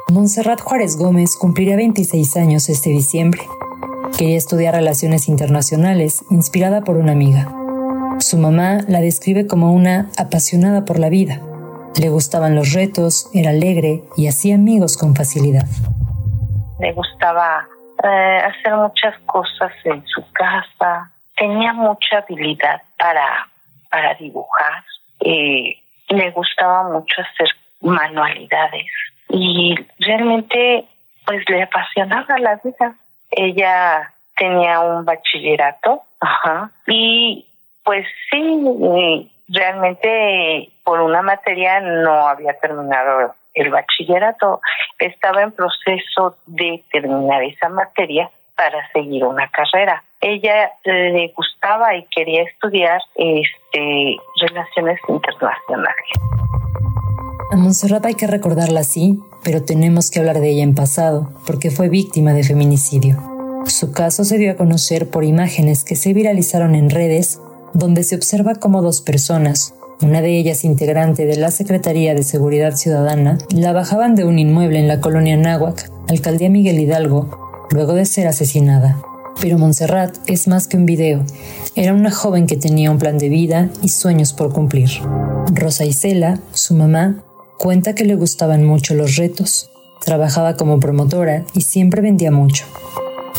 Speaker 12: Montserrat Juárez Gómez cumplirá 26 años este diciembre. Quería estudiar relaciones internacionales, inspirada por una amiga. Su mamá la describe como una apasionada por la vida. Le gustaban los retos, era alegre y hacía amigos con facilidad.
Speaker 13: Le gustaba eh, hacer muchas cosas en su casa. Tenía mucha habilidad para, para dibujar. Eh, le gustaba mucho hacer manualidades y realmente pues le apasionaba la vida. Ella tenía un bachillerato, ajá, y pues sí, realmente por una materia no había terminado el bachillerato, estaba en proceso de terminar esa materia para seguir una carrera. Ella le gustaba y quería estudiar este relaciones internacionales.
Speaker 12: A Montserrat hay que recordarla así, pero tenemos que hablar de ella en pasado, porque fue víctima de feminicidio. Su caso se dio a conocer por imágenes que se viralizaron en redes, donde se observa como dos personas, una de ellas integrante de la Secretaría de Seguridad Ciudadana, la bajaban de un inmueble en la colonia Náhuac, alcaldía Miguel Hidalgo, luego de ser asesinada. Pero Montserrat es más que un video. Era una joven que tenía un plan de vida y sueños por cumplir. Rosa Isela, su mamá, Cuenta que le gustaban mucho los retos. Trabajaba como promotora y siempre vendía mucho.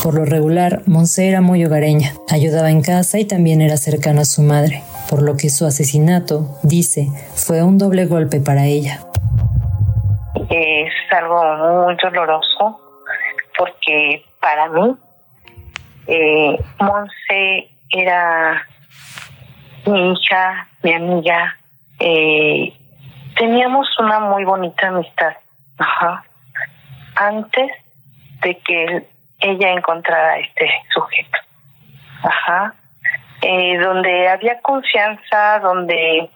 Speaker 12: Por lo regular, Monse era muy hogareña, ayudaba en casa y también era cercana a su madre, por lo que su asesinato, dice, fue un doble golpe para ella.
Speaker 13: Es algo muy doloroso porque para mí eh, Monse era mi hija, mi amiga, eh, teníamos una muy bonita amistad. Ajá. Antes de que ella encontrara a este sujeto. Ajá. Eh, donde había confianza, donde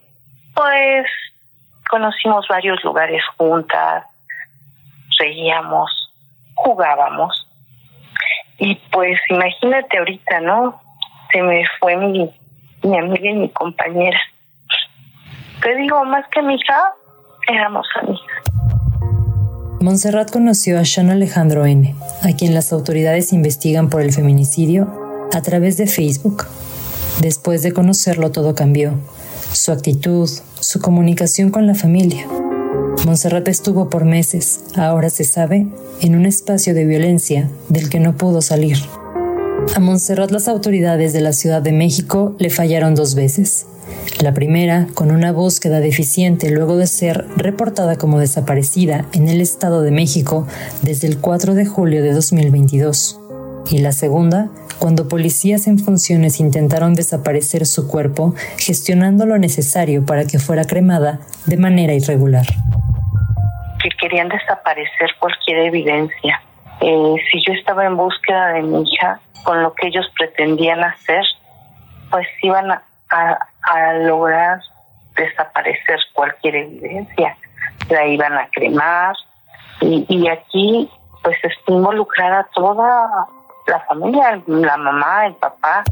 Speaker 13: pues conocimos varios lugares juntas, reíamos, jugábamos. Y pues imagínate ahorita, ¿no? Se me fue mi, mi amiga y mi compañera. Te digo, más que mi hija, éramos amigas.
Speaker 12: Montserrat conoció a Sean Alejandro N., a quien las autoridades investigan por el feminicidio, a través de Facebook. Después de conocerlo todo cambió. Su actitud, su comunicación con la familia. Montserrat estuvo por meses, ahora se sabe, en un espacio de violencia del que no pudo salir. A Montserrat las autoridades de la Ciudad de México le fallaron dos veces. La primera, con una búsqueda deficiente luego de ser reportada como desaparecida en el Estado de México desde el 4 de julio de 2022. Y la segunda, cuando policías en funciones intentaron desaparecer su cuerpo, gestionando lo necesario para que fuera cremada de manera irregular.
Speaker 13: Que querían desaparecer cualquier evidencia. Eh, si yo estaba en búsqueda de mi hija, con lo que ellos pretendían hacer, pues iban a, lograr desaparecer cualquier evidencia. La iban a cremar y, y aquí pues está involucrada toda la familia, la mamá, el papá.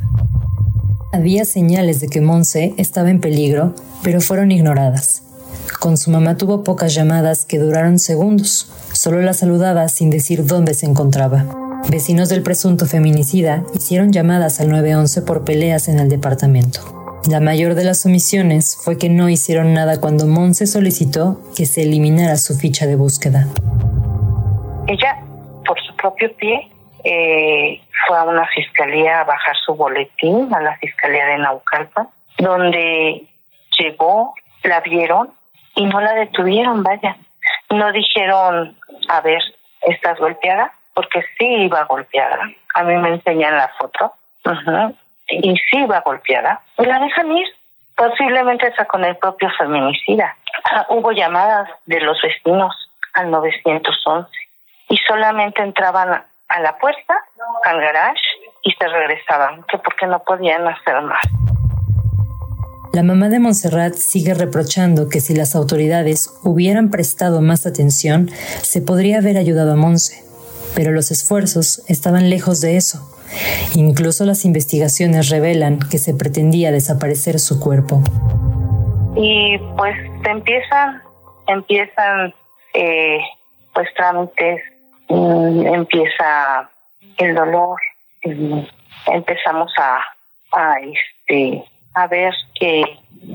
Speaker 12: Había señales de que Monse estaba en peligro, pero fueron ignoradas. Con su mamá tuvo pocas llamadas que duraron segundos. Solo la saludaba sin decir dónde se encontraba. Vecinos del presunto feminicida hicieron llamadas al 911 por peleas en el departamento. La mayor de las omisiones fue que no hicieron nada cuando Monse solicitó que se eliminara su ficha de búsqueda.
Speaker 13: Ella, por su propio pie, eh, fue a una fiscalía a bajar su boletín, a la fiscalía de Naucalpan, donde llegó, la vieron y no la detuvieron, vaya. No dijeron, a ver, ¿estás golpeada? Porque sí iba golpeada. A mí me enseñan la foto y sí va golpeada, la dejan ir. Posiblemente está con el propio feminicida. (clears throat) Hubo llamadas de los vecinos al 911 y solamente entraban a la puerta, al garage y se regresaban, que porque no podían hacer más.
Speaker 12: La mamá de Montserrat sigue reprochando que si las autoridades hubieran prestado más atención, se podría haber ayudado a Monse, pero los esfuerzos estaban lejos de eso. Incluso las investigaciones revelan que se pretendía desaparecer su cuerpo.
Speaker 13: Y pues empiezan, empiezan eh, pues trámites, empieza el dolor, empezamos a, a este a ver que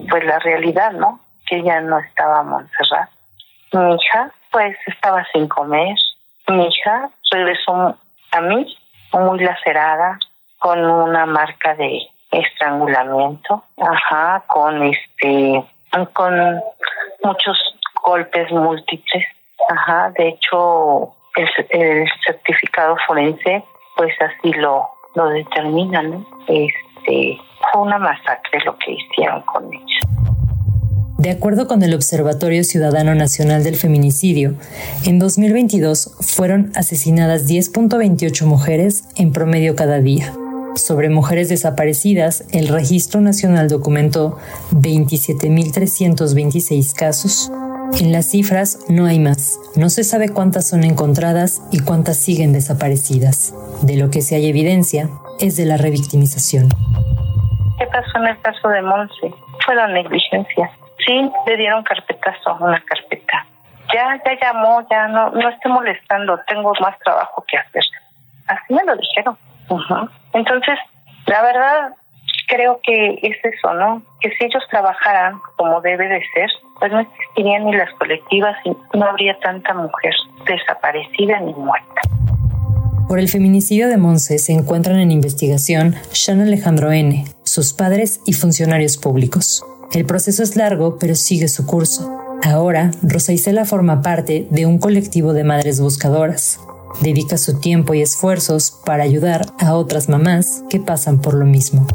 Speaker 13: pues la realidad, ¿no? Que ya no estaba Montserrat. Mi hija pues estaba sin comer. Mi hija regresó a mí muy lacerada con una marca de estrangulamiento, ajá, con este con muchos golpes múltiples. Ajá, de hecho el, el certificado forense pues así lo lo determina, ¿no? Este fue una masacre lo que hicieron con ella.
Speaker 12: De acuerdo con el Observatorio Ciudadano Nacional del Feminicidio, en 2022 fueron asesinadas 10.28 mujeres en promedio cada día. Sobre mujeres desaparecidas, el Registro Nacional documentó 27.326 casos. En las cifras no hay más. No se sabe cuántas son encontradas y cuántas siguen desaparecidas. De lo que sí hay evidencia es de la revictimización.
Speaker 13: ¿Qué pasó en el caso de Monse? Fue la negligencia. Sí, le dieron carpetazo, una carpeta. Ya, ya llamó, ya no, no esté molestando, tengo más trabajo que hacer. Así me lo dijeron. Entonces, la verdad, creo que es eso, ¿no? Que si ellos trabajaran como debe de ser, pues no existirían ni las colectivas y no habría tanta mujer desaparecida ni muerta.
Speaker 12: Por el feminicidio de Monse se encuentran en investigación Sean Alejandro N., sus padres y funcionarios públicos. El proceso es largo, pero sigue su curso. Ahora, Rosa Isela forma parte de un colectivo de madres buscadoras. Dedica su tiempo y esfuerzos para ayudar a otras mamás que pasan por lo mismo.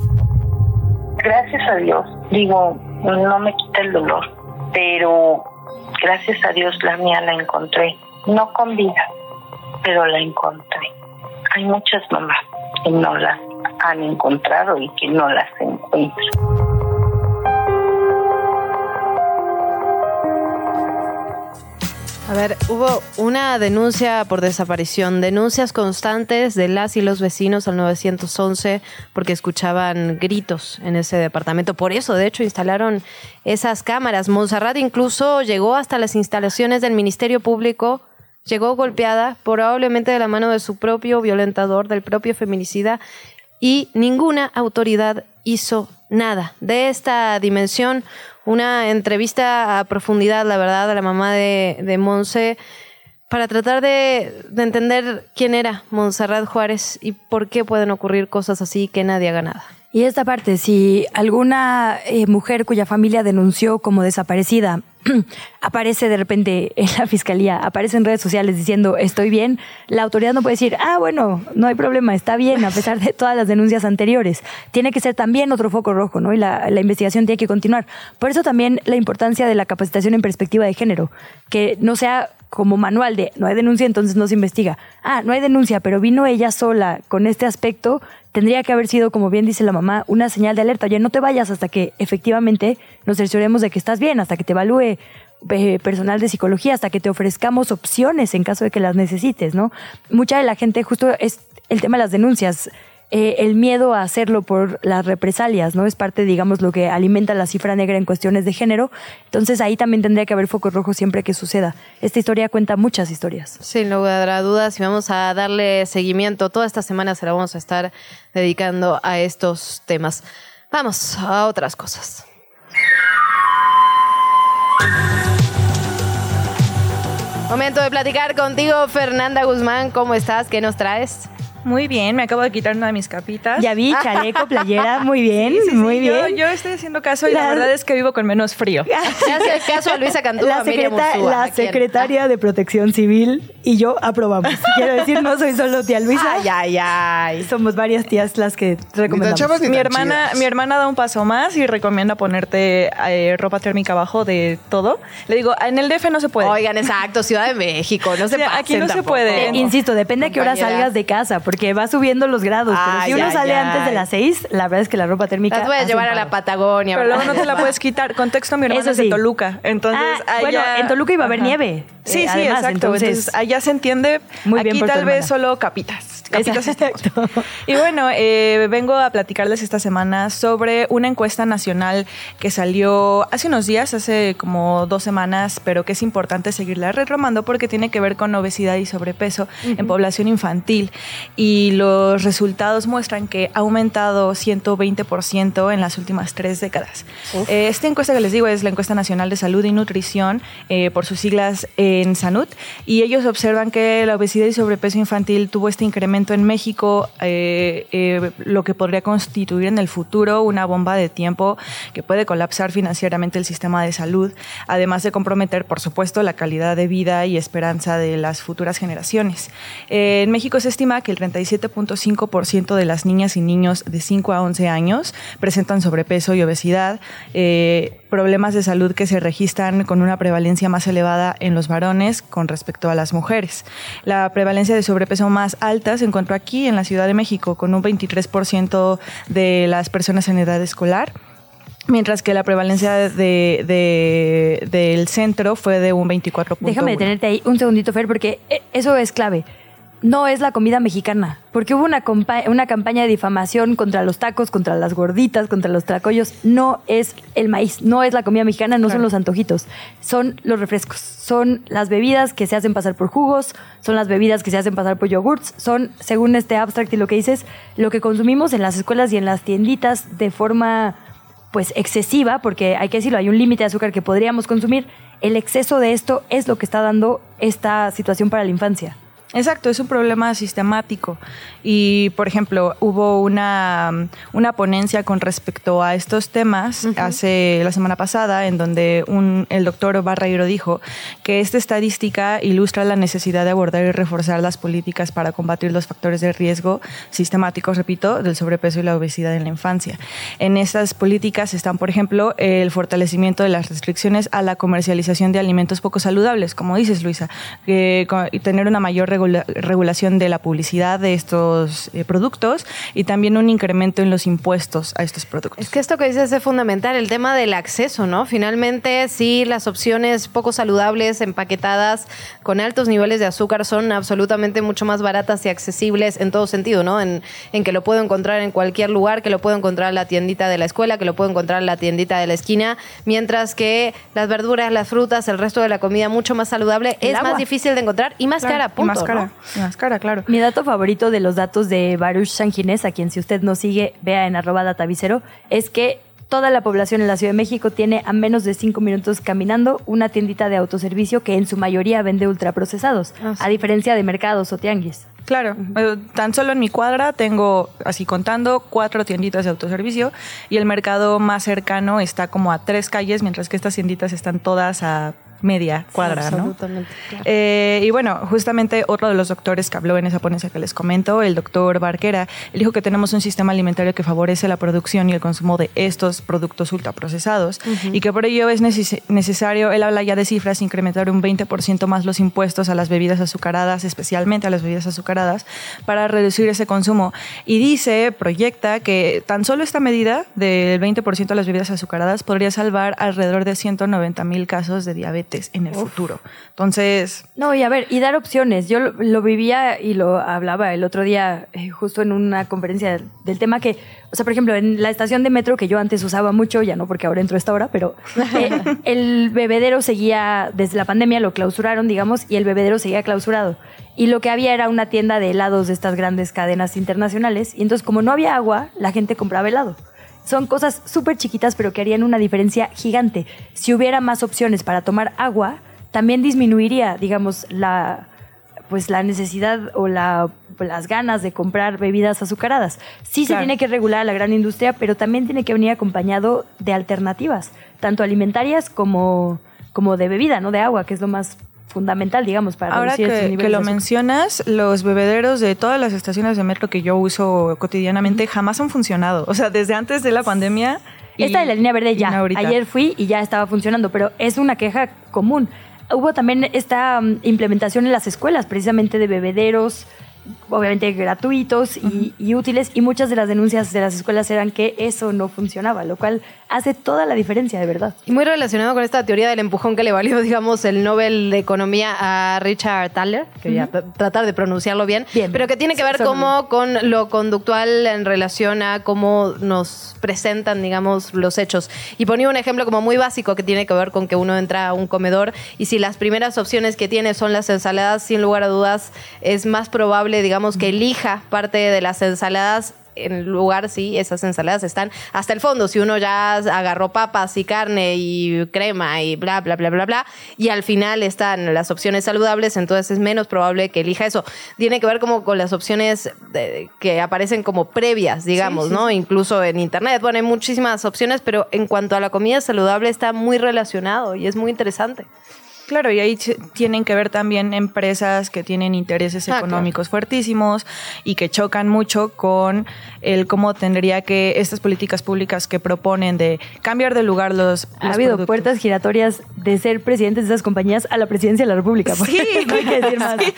Speaker 13: Gracias a Dios, digo, no me quita el dolor, pero gracias a Dios la mía la encontré. No con vida, pero la encontré. Hay muchas mamás que no las han encontrado y que no las encuentran.
Speaker 2: A ver, hubo una denuncia por desaparición, denuncias constantes de las y los vecinos al 911 porque escuchaban gritos en ese departamento. Por eso, de hecho, instalaron esas cámaras. Monserrat incluso llegó hasta las instalaciones del Ministerio Público, llegó golpeada, probablemente de la mano de su propio violentador, del propio feminicida, y ninguna autoridad hizo nada. De esta dimensión, una entrevista a profundidad, la verdad, a la mamá de, de Monse, para tratar de, de, entender quién era Montserrat Juárez y por qué pueden ocurrir cosas así que nadie haga nada.
Speaker 1: Y esta parte, si alguna eh, mujer cuya familia denunció como desaparecida (clears throat) aparece de repente en la fiscalía, aparece en redes sociales diciendo estoy bien, la autoridad no puede decir, ah, bueno, no hay problema, está bien, a pesar de todas las denuncias anteriores. Tiene que ser también otro foco rojo, ¿no? Y la, la investigación tiene que continuar. Por eso también la importancia de la capacitación en perspectiva de género, que no sea como manual de no hay denuncia, entonces no se investiga. Ah, no hay denuncia, pero vino ella sola con este aspecto, tendría que haber sido, como bien dice la mamá, una señal de alerta. Oye, no te vayas hasta que efectivamente nos cercioremos de que estás bien, hasta que te evalúe eh, personal de psicología, hasta que te ofrezcamos opciones en caso de que las necesites, ¿no? Mucha de la gente, justo es el tema de las denuncias. Eh, el miedo a hacerlo por las represalias, ¿no? Es parte, digamos, lo que alimenta la cifra negra en cuestiones de género. Entonces ahí también tendría que haber focos rojos siempre que suceda. Esta historia cuenta muchas historias.
Speaker 2: Sin lugar a dudas, y vamos a darle seguimiento. Toda esta semana se la vamos a estar dedicando a estos temas. Vamos a otras cosas. Momento de platicar contigo, Fernanda Guzmán. ¿Cómo estás? ¿Qué nos traes?
Speaker 14: Muy bien, me acabo de quitar una de mis capitas.
Speaker 1: Ya vi, chaleco, playera, muy (laughs) bien, muy bien.
Speaker 14: Yo, estoy haciendo caso y la, verdad es que vivo con menos frío. (laughs)
Speaker 2: Gracias caso a Luisa Cantú,
Speaker 1: la, la secretaria de Protección Civil y yo aprobamos. Quiero decir, no soy solo tía Luisa.
Speaker 2: Ay, ay, ay.
Speaker 1: Somos varias tías las que recomendamos.
Speaker 14: mi hermana, mi hermana da un paso más y recomienda ponerte eh, ropa térmica abajo de todo. Le digo, en el DF no se puede.
Speaker 2: Oigan, exacto, Ciudad de México, no se sí,
Speaker 14: Aquí no se puede.
Speaker 1: insisto, depende de qué hora salgas de casa porque va subiendo los grados. pero si uno sale antes de las seis, la verdad es que la ropa térmica.
Speaker 2: Las voy a llevar a la Patagonia.
Speaker 14: Pero luego no te la puedes quitar. Contexto, mi hermana es de Toluca. Entonces,
Speaker 1: ah, bueno, en Toluca iba a haber nieve.
Speaker 14: Sí, eh, sí, exacto. Entonces, allá se entiende. Muy Aquí tal vez solo capitas Capitas Y bueno, eh, vengo a platicarles esta semana sobre una encuesta nacional que salió hace unos días, hace como dos semanas, pero que es importante seguirla retomando porque tiene que ver con obesidad y sobrepeso en población infantil. Y los resultados muestran que ha aumentado 120% en las últimas tres décadas. Eh, esta encuesta que les digo es la encuesta nacional de salud y nutrición, eh, por sus siglas en SANUT, y ellos observan que la obesidad y sobrepeso infantil tuvo este incremento en México, eh, eh, lo que podría constituir en el futuro una bomba de tiempo que puede colapsar financieramente el sistema de salud, además de comprometer, por supuesto, la calidad de vida y esperanza de las futuras generaciones. en México se estima que el 37.5% de las niñas y niños de 5 a 11 años presentan sobrepeso y obesidad problemas de salud que se registran con una prevalencia más elevada en los varones con respecto a las mujeres. La prevalencia de sobrepeso más alta se encontró aquí en la Ciudad de México con un 23% de las personas en edad escolar mientras que la prevalencia de, del centro fue de un 24%.
Speaker 1: Déjame detenerte ahí un segundito, Fer, porque eh, eso es clave no es la comida mexicana, porque hubo una, una campaña de difamación contra los tacos, contra las gorditas, contra los tracollos. No es el maíz, no es la comida mexicana, no son los antojitos, son los refrescos, son las bebidas que se hacen pasar por jugos, son las bebidas que se hacen pasar por yogurts, son, según este abstract y lo que dices, lo que consumimos en las escuelas y en las tienditas de forma pues excesiva, porque hay que decirlo, hay un límite de azúcar que podríamos consumir. El exceso de esto es lo que está dando esta situación para la infancia.
Speaker 14: Exacto, es un problema sistemático. Y, por ejemplo, hubo una, una ponencia con respecto a estos temas hace la semana pasada, en donde un, el doctor Barreiro dijo que esta estadística ilustra la necesidad de abordar y reforzar las políticas para combatir los factores de riesgo sistemáticos, repito, del sobrepeso y la obesidad en la infancia. En estas políticas están, por ejemplo, el fortalecimiento de las restricciones a la comercialización de alimentos poco saludables, como dices, Luisa, y tener una mayor regulación regulación de la publicidad de estos eh, productos y también un incremento en los impuestos a estos productos.
Speaker 2: Es que esto que dices es fundamental, el tema del acceso, ¿no? Finalmente, sí, las opciones poco saludables, empaquetadas, con altos niveles de azúcar, son absolutamente mucho más baratas y accesibles en todo sentido, ¿no? En, en que lo puedo encontrar en cualquier lugar, que lo puedo encontrar en la tiendita de la escuela, que lo puedo encontrar en la tiendita de la esquina, mientras que las verduras, las frutas, el resto de la comida mucho más saludable es más difícil de encontrar y más cara, punto.
Speaker 14: más cara, más cara, claro.
Speaker 1: Mi dato favorito de los datos de Baruch Sanginés, a quien si usted no sigue, vea en arroba datavicero, es que toda la población en la Ciudad de México tiene a menos de cinco minutos caminando una tiendita de autoservicio que en su mayoría vende ultraprocesados, ah, a diferencia de mercados o tianguis.
Speaker 14: Claro, eh, tan solo en mi cuadra tengo, así contando, cuatro tienditas de autoservicio y el mercado más cercano está como a tres calles, mientras que estas tienditas están todas a media cuadra, ¿no? Eh, y bueno, justamente otro de los doctores que habló en esa ponencia que les comento, el doctor Barquera, él dijo que tenemos un sistema alimentario que favorece la producción y el consumo de estos productos ultraprocesados y que por ello es necesario, él habla ya de cifras, incrementar un 20% más los impuestos a las bebidas azucaradas, especialmente a las bebidas azucaradas, para reducir ese consumo. Y dice, proyecta que tan solo esta medida del 20% a las bebidas azucaradas podría salvar alrededor de 190 mil casos de diabetes en el futuro. Entonces...
Speaker 1: No, y a ver, y dar opciones. Yo lo, vivía y lo hablaba el otro día eh, justo en una conferencia del tema que, o sea, por ejemplo, en la estación de metro que yo antes usaba mucho, ya no porque ahora entro a esta hora, pero eh, (laughs) el bebedero seguía, desde la pandemia lo clausuraron, digamos, y el bebedero seguía clausurado. Y lo que había era una tienda de helados de estas grandes cadenas internacionales. Y entonces, como no había agua, la gente compraba helado. Son cosas súper chiquitas, pero que harían una diferencia gigante. Si hubiera más opciones para tomar agua, también disminuiría, digamos, la, pues la necesidad o la, las ganas de comprar bebidas azucaradas. Sí se tiene que regular a la gran industria, pero también tiene que venir acompañado de alternativas, tanto alimentarias como, como de bebida, no de agua, que es lo más fundamental, digamos, para
Speaker 14: Ahora que, que lo mencionas, los bebederos de todas las estaciones de metro que yo uso cotidianamente jamás han funcionado. O sea, desde antes de la pandemia.
Speaker 1: Esta de la línea verde ya. Ayer fui y ya estaba funcionando, pero es una queja común. Hubo también esta mm, implementación en las escuelas, precisamente de bebederos obviamente gratuitos y, útiles y muchas de las denuncias de las escuelas eran que eso no funcionaba, lo cual hace toda la diferencia, de verdad.
Speaker 2: Y muy relacionado con esta teoría del empujón que le valió, (laughs) digamos, el Nobel de Economía a Richard Thaler, que voy a tratar de pronunciarlo bien, pero que tiene que ver como con lo conductual en relación a cómo nos presentan, digamos, los hechos. Y ponía un ejemplo como muy básico que tiene que ver con que uno entra a un comedor y si las primeras opciones que tiene son las ensaladas, sin lugar a dudas, es más probable, digamos, que elija parte de las ensaladas en lugar, sí, esas ensaladas están hasta el fondo. Si uno ya agarró papas y carne y crema y bla, bla, bla, bla, bla, y al final están las opciones saludables, entonces es menos probable que elija eso. Tiene que ver como con las opciones que aparecen como previas, digamos, ¿no? Incluso en Internet. Bueno, hay muchísimas opciones, pero en cuanto a la comida saludable está muy relacionado y es muy interesante.
Speaker 14: Claro, y ahí tienen que ver también empresas que tienen intereses ah, económicos fuertísimos y que chocan mucho con el cómo tendría que estas políticas públicas que proponen de cambiar de lugar los.
Speaker 1: Ha habido puertas giratorias de ser presidentes de esas compañías a la presidencia de la República. Sí, (laughs) no hay que decir más. (laughs)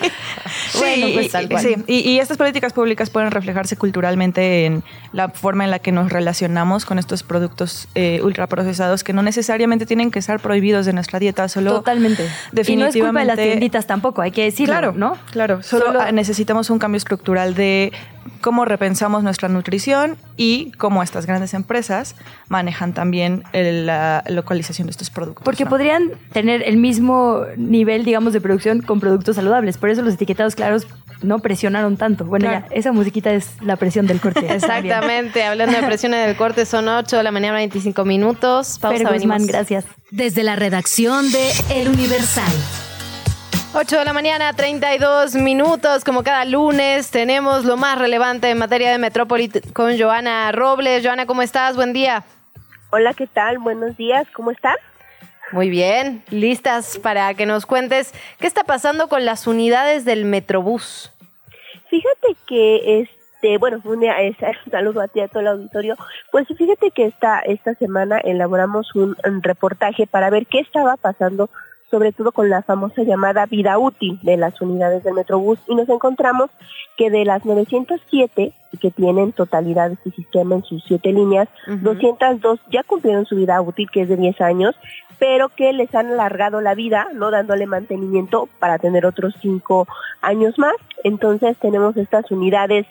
Speaker 14: Bueno, pues tal cual. Sí, y, estas políticas públicas pueden reflejarse culturalmente en la forma en la que nos relacionamos con estos productos eh, ultraprocesados que no necesariamente tienen que estar prohibidos de nuestra dieta, solo.
Speaker 1: Totalmente. Y no es culpa de las tienditas tampoco, hay que decirlo,
Speaker 14: claro,
Speaker 1: ¿no?
Speaker 14: Claro, solo, necesitamos un cambio estructural de cómo repensamos nuestra nutrición y cómo estas grandes empresas manejan también la localización de estos productos.
Speaker 1: Porque podrían tener el mismo nivel, digamos, de producción con productos saludables. Por eso los etiquetados claros no presionaron tanto. Bueno, ya, esa musiquita es la presión del corte. (laughs)
Speaker 2: Exactamente, hablando de presiones del corte, son 8 de la mañana, 25 minutos.
Speaker 1: Pausa, Guzmán, gracias.
Speaker 8: Desde la redacción de El Universal.
Speaker 2: 8 de la mañana, 32 minutos. Como cada lunes, tenemos lo más relevante en materia de Metrópoli con Joana Robles. Joana, ¿cómo estás? Buen día.
Speaker 15: Hola, ¿qué tal? Buenos días, ¿cómo están?
Speaker 2: Muy bien, listas para que nos cuentes qué está pasando con las unidades del Metrobús.
Speaker 15: Fíjate que este, bueno, (laughs) un saludo a ti a todo el auditorio. Pues fíjate que esta esta semana elaboramos un reportaje para ver qué estaba pasando sobre todo con la famosa llamada vida útil de las unidades del Metrobús y nos encontramos que de las 907 que tienen totalidad de este sistema en sus siete líneas, 202 ya cumplieron su vida útil, que es de 10 años, pero que les han alargado la vida, no dándole mantenimiento para tener otros 5 años más. Entonces tenemos estas unidades,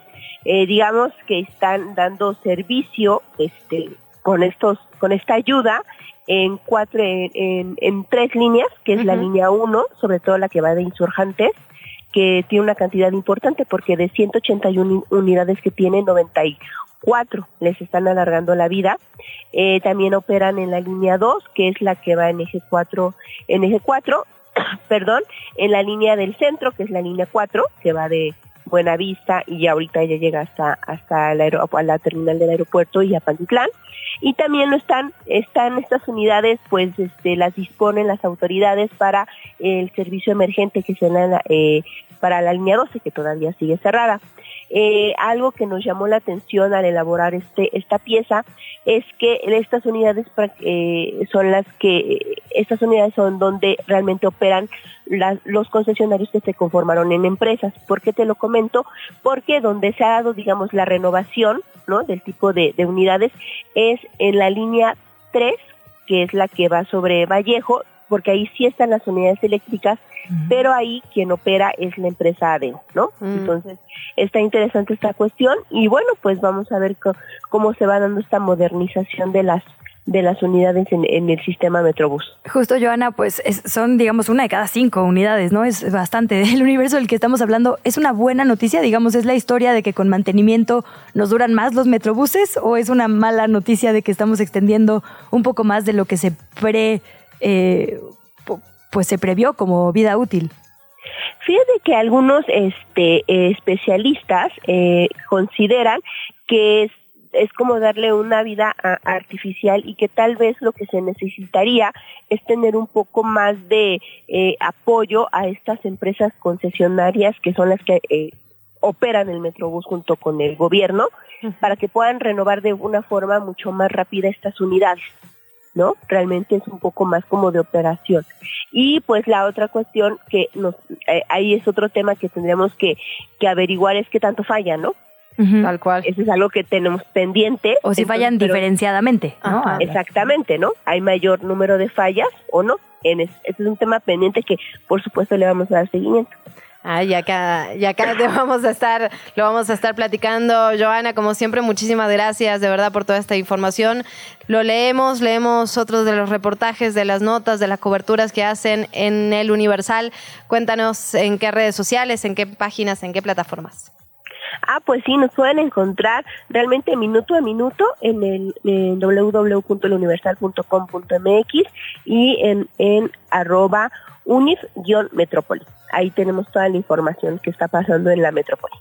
Speaker 15: eh, digamos, que están dando servicio este, con, estos, con esta ayuda en cuatro, en, en, tres líneas, que es la línea 1, sobre todo la que va de insurgentes, que tiene una cantidad importante porque de 181 unidades que tiene, 94 les están alargando la vida. Eh, también operan en la línea 2, que es la que va en eje 4, en eje 4, (coughs) perdón, en la línea del centro, que es la línea 4, que va de Buenavista y ahorita ya llega hasta hasta la terminal del aeropuerto y a Pantitlán. Y también no están están estas unidades pues este las disponen las autoridades para el servicio emergente que se eh, para la línea 12 que todavía sigue cerrada eh, algo que nos llamó la atención al elaborar este esta pieza es que estas unidades eh, son las que estas unidades son donde realmente operan los concesionarios que se conformaron en empresas. ¿Por qué te lo comento? Porque donde se ha dado, digamos, la renovación ¿no? del tipo de, unidades es en la línea 3, que es la que va sobre Vallejo, porque ahí sí están las unidades eléctricas, pero ahí quien opera es la empresa ADEO, ¿no? Entonces, está interesante esta cuestión y bueno, pues vamos a ver cómo se va dando esta modernización de las de las unidades en, el sistema Metrobús.
Speaker 1: Justo, Joana, pues son, digamos, una de cada cinco unidades, ¿no? Es bastante. El universo del que estamos hablando es una buena noticia, digamos, es la historia de que con mantenimiento nos duran más los Metrobuses o es una mala noticia de que estamos extendiendo un poco más de lo que se pre, eh, pues se previó como vida útil.
Speaker 15: Fíjate que algunos este, especialistas eh, consideran que es es como darle una vida artificial y que tal vez lo que se necesitaría es tener un poco más de eh, apoyo a estas empresas concesionarias que son las que eh, operan el Metrobús junto con el gobierno para que puedan renovar de una forma mucho más rápida estas unidades. ¿No? Realmente es un poco más como de operación. Y pues la otra cuestión que nos, eh, ahí es otro tema que tendríamos que, que averiguar es qué tanto falla, ¿no?
Speaker 2: Tal cual.
Speaker 15: Eso es algo que tenemos pendiente.
Speaker 1: O si fallan diferenciadamente, ¿no?
Speaker 15: Exactamente, ¿no? Hay mayor número de fallas o no. En es, ese es un tema pendiente que, por supuesto, le vamos a dar seguimiento.
Speaker 2: Ay, ya acá, ya acá te (laughs) vamos a estar, lo vamos a estar platicando. Joana, como siempre, muchísimas gracias de verdad por toda esta información. Lo leemos, leemos otros de los reportajes, de las notas, de las coberturas que hacen en el Universal. Cuéntanos en qué redes sociales, en qué páginas, en qué plataformas.
Speaker 15: Ah, pues sí, nos pueden encontrar realmente minuto a minuto en el www.eluniversal.com.mx y en, en arroba unif-metrópoli. Ahí tenemos toda la información que está pasando en la metrópoli.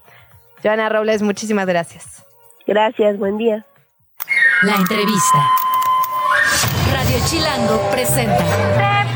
Speaker 2: Joana Robles, muchísimas gracias.
Speaker 15: Gracias, buen día.
Speaker 8: La entrevista. Radio Chilango presenta.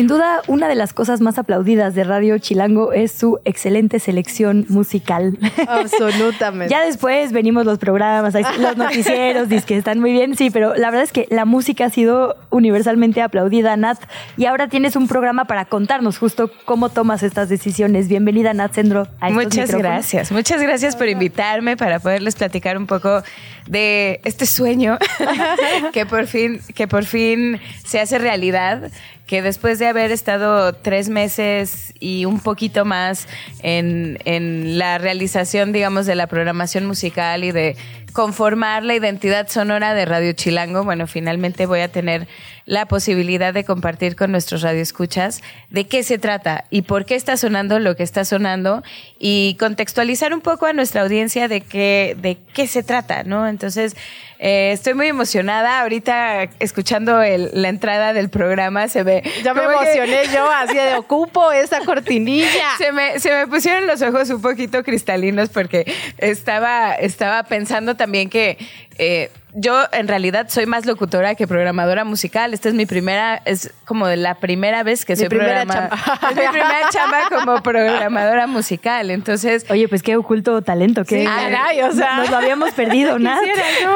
Speaker 1: Sin duda, una de las cosas más aplaudidas de Radio Chilango es su excelente selección musical.
Speaker 2: Absolutamente. (laughs)
Speaker 1: ya después venimos los programas, los (laughs) noticieros, que están muy bien, sí, pero la verdad es que la música ha sido universalmente aplaudida, Nat, y ahora tienes un programa para contarnos justo cómo tomas estas decisiones. Bienvenida, Nat Sendro.
Speaker 16: Muchas gracias, muchas gracias por invitarme para poderles platicar un poco de este sueño (laughs) que por fin, que por fin se hace realidad que después de haber estado tres meses y un poquito más en, en, la realización, digamos, de la programación musical y de conformar la identidad sonora de Radio Chilango, bueno, finalmente voy a tener la posibilidad de compartir con nuestros radioescuchas de qué se trata y por qué está sonando lo que está sonando y contextualizar un poco a nuestra audiencia de qué, de qué se trata, ¿no? Entonces, eh, estoy muy emocionada. Ahorita escuchando la entrada del programa se ve.
Speaker 2: Ya me emocioné yo, así de ocupo esa cortinilla. (laughs)
Speaker 16: Se me, se me pusieron los ojos un poquito cristalinos porque estaba, estaba pensando también que eh, yo en realidad soy más locutora que programadora musical. Esta es mi primera, es como la primera vez que soy programadora. (laughs) Es mi primera chamba como programadora musical. Entonces.
Speaker 1: Oye, pues qué oculto talento. que
Speaker 16: o sea,
Speaker 1: nos lo habíamos perdido, (laughs) ¿no?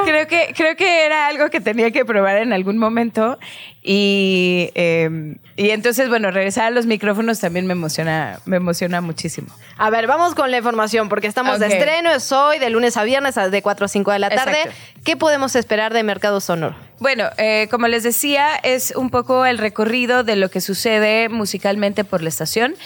Speaker 16: Creo que, creo que era algo que tenía que probar en algún momento. Y, em, y entonces, bueno, regresar a los micrófonos también me emociona, me emociona muchísimo.
Speaker 2: A ver, vamos con la información, porque estamos de estreno, es hoy, de lunes a viernes, de 4 a 5 de la tarde. ¿Qué podemos esperar de Mercado Sonoro?
Speaker 16: Bueno, eh, como les decía, es un poco el recorrido de lo que sucede musicalmente por la estación.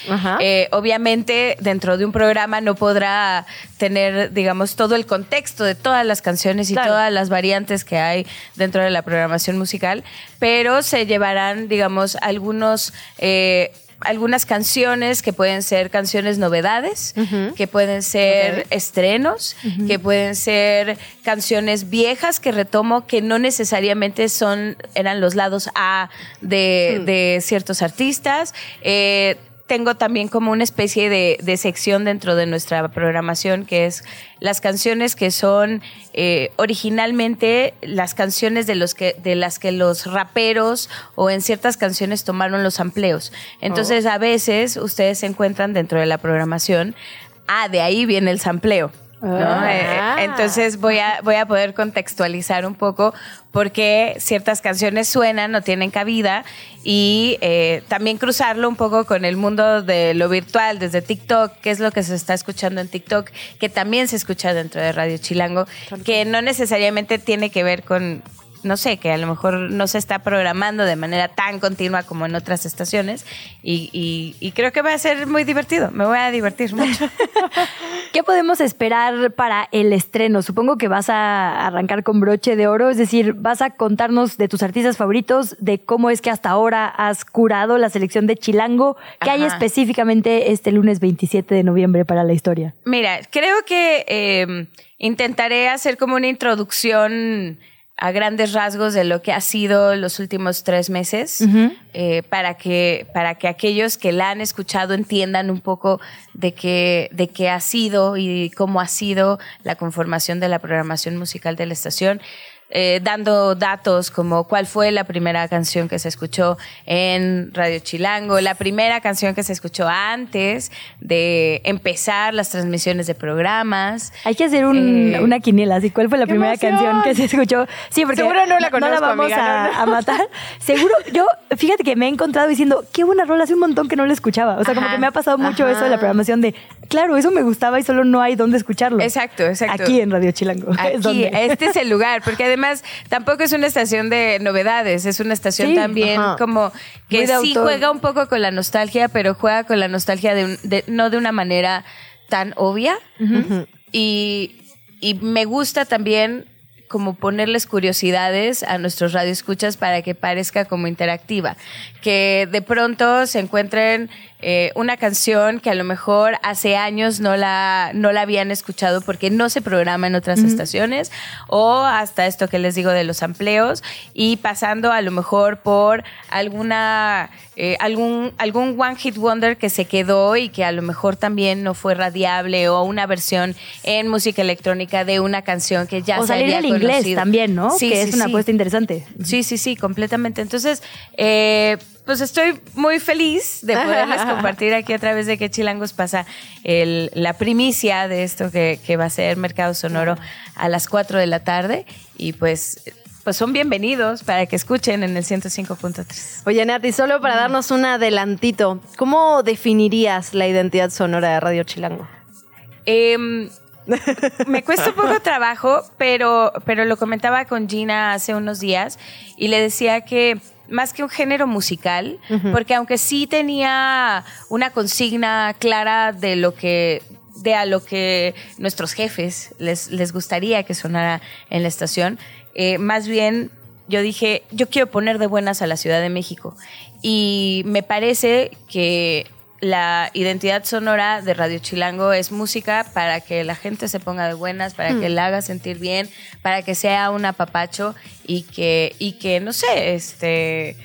Speaker 16: Eh, obviamente, dentro de un programa no podrá tener, digamos, todo el contexto de todas las canciones y todas las variantes que hay dentro de la programación musical, pero se llevarán, digamos, algunos... Eh, algunas canciones que pueden ser canciones novedades, que pueden ser estrenos, que pueden ser canciones viejas que retomo que no necesariamente son eran los lados A de, de ciertos artistas. Eh, tengo también como una especie de, sección dentro de nuestra programación que es las canciones que son eh, originalmente las canciones de los que de las que los raperos o en ciertas canciones tomaron los amplios. Entonces oh. a veces ustedes se encuentran dentro de la programación, ah, de ahí viene el sampleo. Ah. Eh, entonces voy a, voy a poder contextualizar un poco por qué ciertas canciones suenan o tienen cabida y eh, también cruzarlo un poco con el mundo de lo virtual, desde TikTok, qué es lo que se está escuchando en TikTok, que también se escucha dentro de Radio Chilango, que no necesariamente tiene que ver con, no sé, que a lo mejor no se está programando de manera tan continua como en otras estaciones y, creo que va a ser muy divertido, me voy a divertir mucho. (laughs)
Speaker 1: ¿Qué podemos esperar para el estreno? Supongo que vas a arrancar con broche de oro, es decir, vas a contarnos de tus artistas favoritos, de cómo es que hasta ahora has curado la selección de Chilango, ¿qué hay específicamente este lunes 27 de noviembre para la historia?
Speaker 16: Mira, creo que eh, intentaré hacer como una introducción a grandes rasgos de lo que ha sido los últimos tres meses, eh, para, que, para que aquellos que la han escuchado entiendan un poco de qué, de qué ha sido y cómo ha sido la conformación de la programación musical de la estación. Eh, dando datos como cuál fue la primera canción que se escuchó en Radio Chilango, la primera canción que se escuchó antes de empezar las transmisiones de programas.
Speaker 1: Hay que hacer eh, una quiniela, así cuál fue la primera canción que se escuchó. Sí, porque
Speaker 2: seguro no la conozco,
Speaker 1: vamos a, matar. Seguro, yo, fíjate que me he encontrado diciendo, qué buena rola, hace un montón que no la escuchaba. O sea, como que me ha pasado mucho eso de la programación de, claro, eso me gustaba y solo no hay dónde escucharlo.
Speaker 16: Exacto, exacto.
Speaker 1: Aquí en Radio Chilango. (laughs)
Speaker 16: Aquí, este es el lugar, porque además además tampoco es una estación de novedades, es una estación también como que sí juega un poco con la nostalgia, pero juega con la nostalgia de, no de una manera tan obvia. y, y me gusta también como ponerles curiosidades a nuestros radioescuchas para que parezca como interactiva. Que de pronto se encuentren eh, una canción que a lo mejor hace años no la, no la habían escuchado porque no se programa en otras estaciones, o hasta esto que les digo de los amplios, y pasando a lo mejor por alguna, eh, algún, algún One Hit Wonder que se quedó y que a lo mejor también no fue radiable, o una versión en música electrónica de una canción que ya
Speaker 1: o
Speaker 16: se salir
Speaker 1: había inglés también, ¿no? Sí, que es una apuesta interesante.
Speaker 16: Sí, sí, sí, completamente. Entonces, eh, pues estoy muy feliz de poderles compartir aquí a través de que Chilangos pasa la primicia de esto que, va a ser Mercado Sonoro a las 4 de la tarde. Y pues pues son bienvenidos para que escuchen en el 105.3.
Speaker 2: Oye, Nati, solo para darnos un adelantito, ¿cómo definirías la identidad sonora de Radio Chilango?
Speaker 16: Em, me cuesta un poco (laughs) trabajo, pero, pero lo comentaba con Gina hace unos días y le decía que más que un género musical, porque aunque sí tenía una consigna clara de lo que de a lo que nuestros jefes les, les gustaría que sonara en la estación, eh, más bien yo dije, yo quiero poner de buenas a la Ciudad de México. Y me parece que la identidad sonora de Radio Chilango es música para que la gente se ponga de buenas, para que hmm. la haga sentir bien, para que sea un apapacho y que, y que no sé, este,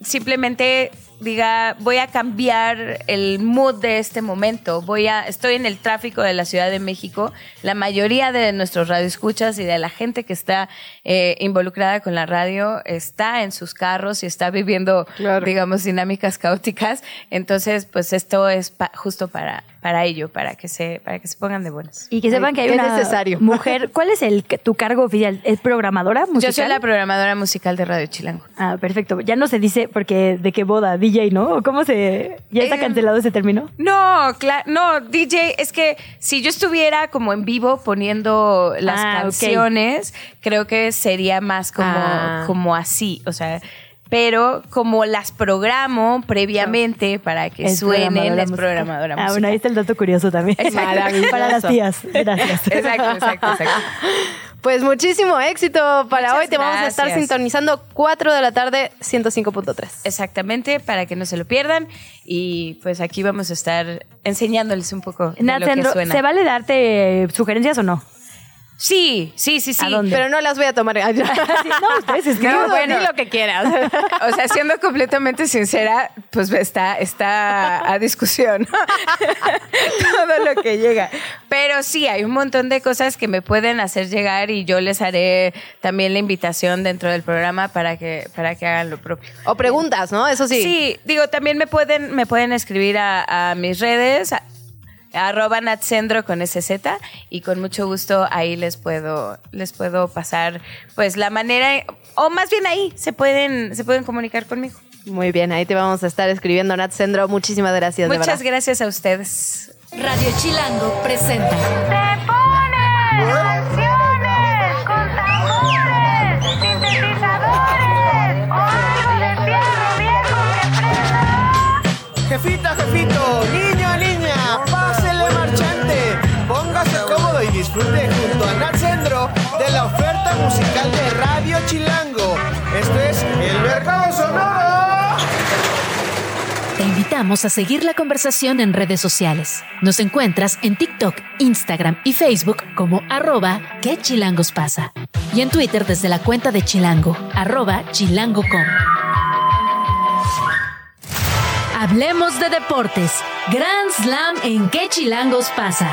Speaker 16: simplemente diga, voy a cambiar el mood de este momento, voy a, estoy en el tráfico de la Ciudad de México, la mayoría de nuestros radioescuchas y de la gente que está eh, involucrada con la radio está en sus carros y está viviendo, digamos, dinámicas caóticas, entonces, pues esto es justo para, para ello, para que se, para que se pongan de buenas.
Speaker 1: Y que sepan que hay una necesario. mujer. (laughs) ¿Cuál es el tu cargo oficial? ¿Es programadora musical?
Speaker 16: Yo soy la programadora musical de Radio Chilango.
Speaker 1: Ah, perfecto. Ya no se dice porque de qué boda, DJ, ¿no? ¿Cómo se ya está eh, cancelado ese término?
Speaker 16: No, claro, no, DJ, es que si yo estuviera como en vivo poniendo las ah, canciones, creo que sería más como, ah. como así, o sea, pero como las programo previamente para que suenen, es programadora musical.
Speaker 1: Ah, bueno, ahí está el dato curioso también. para las tías. Gracias. (laughs)
Speaker 16: Exacto, exacto, exacto.
Speaker 2: Pues muchísimo éxito para hoy. Te vamos a estar sintonizando 4 de la tarde, 105.3.
Speaker 16: Exactamente, para que no se lo pierdan. Y pues aquí vamos a estar enseñándoles un poco de lo que suena.
Speaker 1: ¿Se vale darte sugerencias o no?
Speaker 16: Sí, sí, sí, sí.
Speaker 2: Pero no las voy a tomar. (laughs) no,
Speaker 1: ustedes escriban.
Speaker 16: bueno, lo que quieras. (laughs) o sea, siendo completamente sincera, pues está, está a discusión (laughs) todo lo que llega. Pero sí, hay un montón de cosas que me pueden hacer llegar y yo les haré también la invitación dentro del programa para que, para que hagan lo propio.
Speaker 2: O preguntas, ¿no? Eso sí.
Speaker 16: Sí, digo, también me pueden, me pueden escribir a, a mis redes, arroba natsendro con SZ y con mucho gusto ahí les puedo, les puedo pasar pues la manera, o más bien ahí se pueden, se pueden comunicar conmigo.
Speaker 2: Muy bien, ahí te vamos a estar escribiendo Natsendro. Muchísimas gracias.
Speaker 16: Muchas gracias a ustedes.
Speaker 8: Radio Chilango presenta.
Speaker 17: ¡Te pone!
Speaker 18: Junto a Nat de la oferta musical de Radio Chilango. Esto es El Mercado Sonoro.
Speaker 8: Te invitamos a seguir la conversación en redes sociales. Nos encuentras en TikTok, Instagram y Facebook como arroba que chilangos pasa. y en Twitter desde la cuenta de Chilango, arroba chilango.com. Hablemos de deportes. Grand Slam en qué chilangos pasa.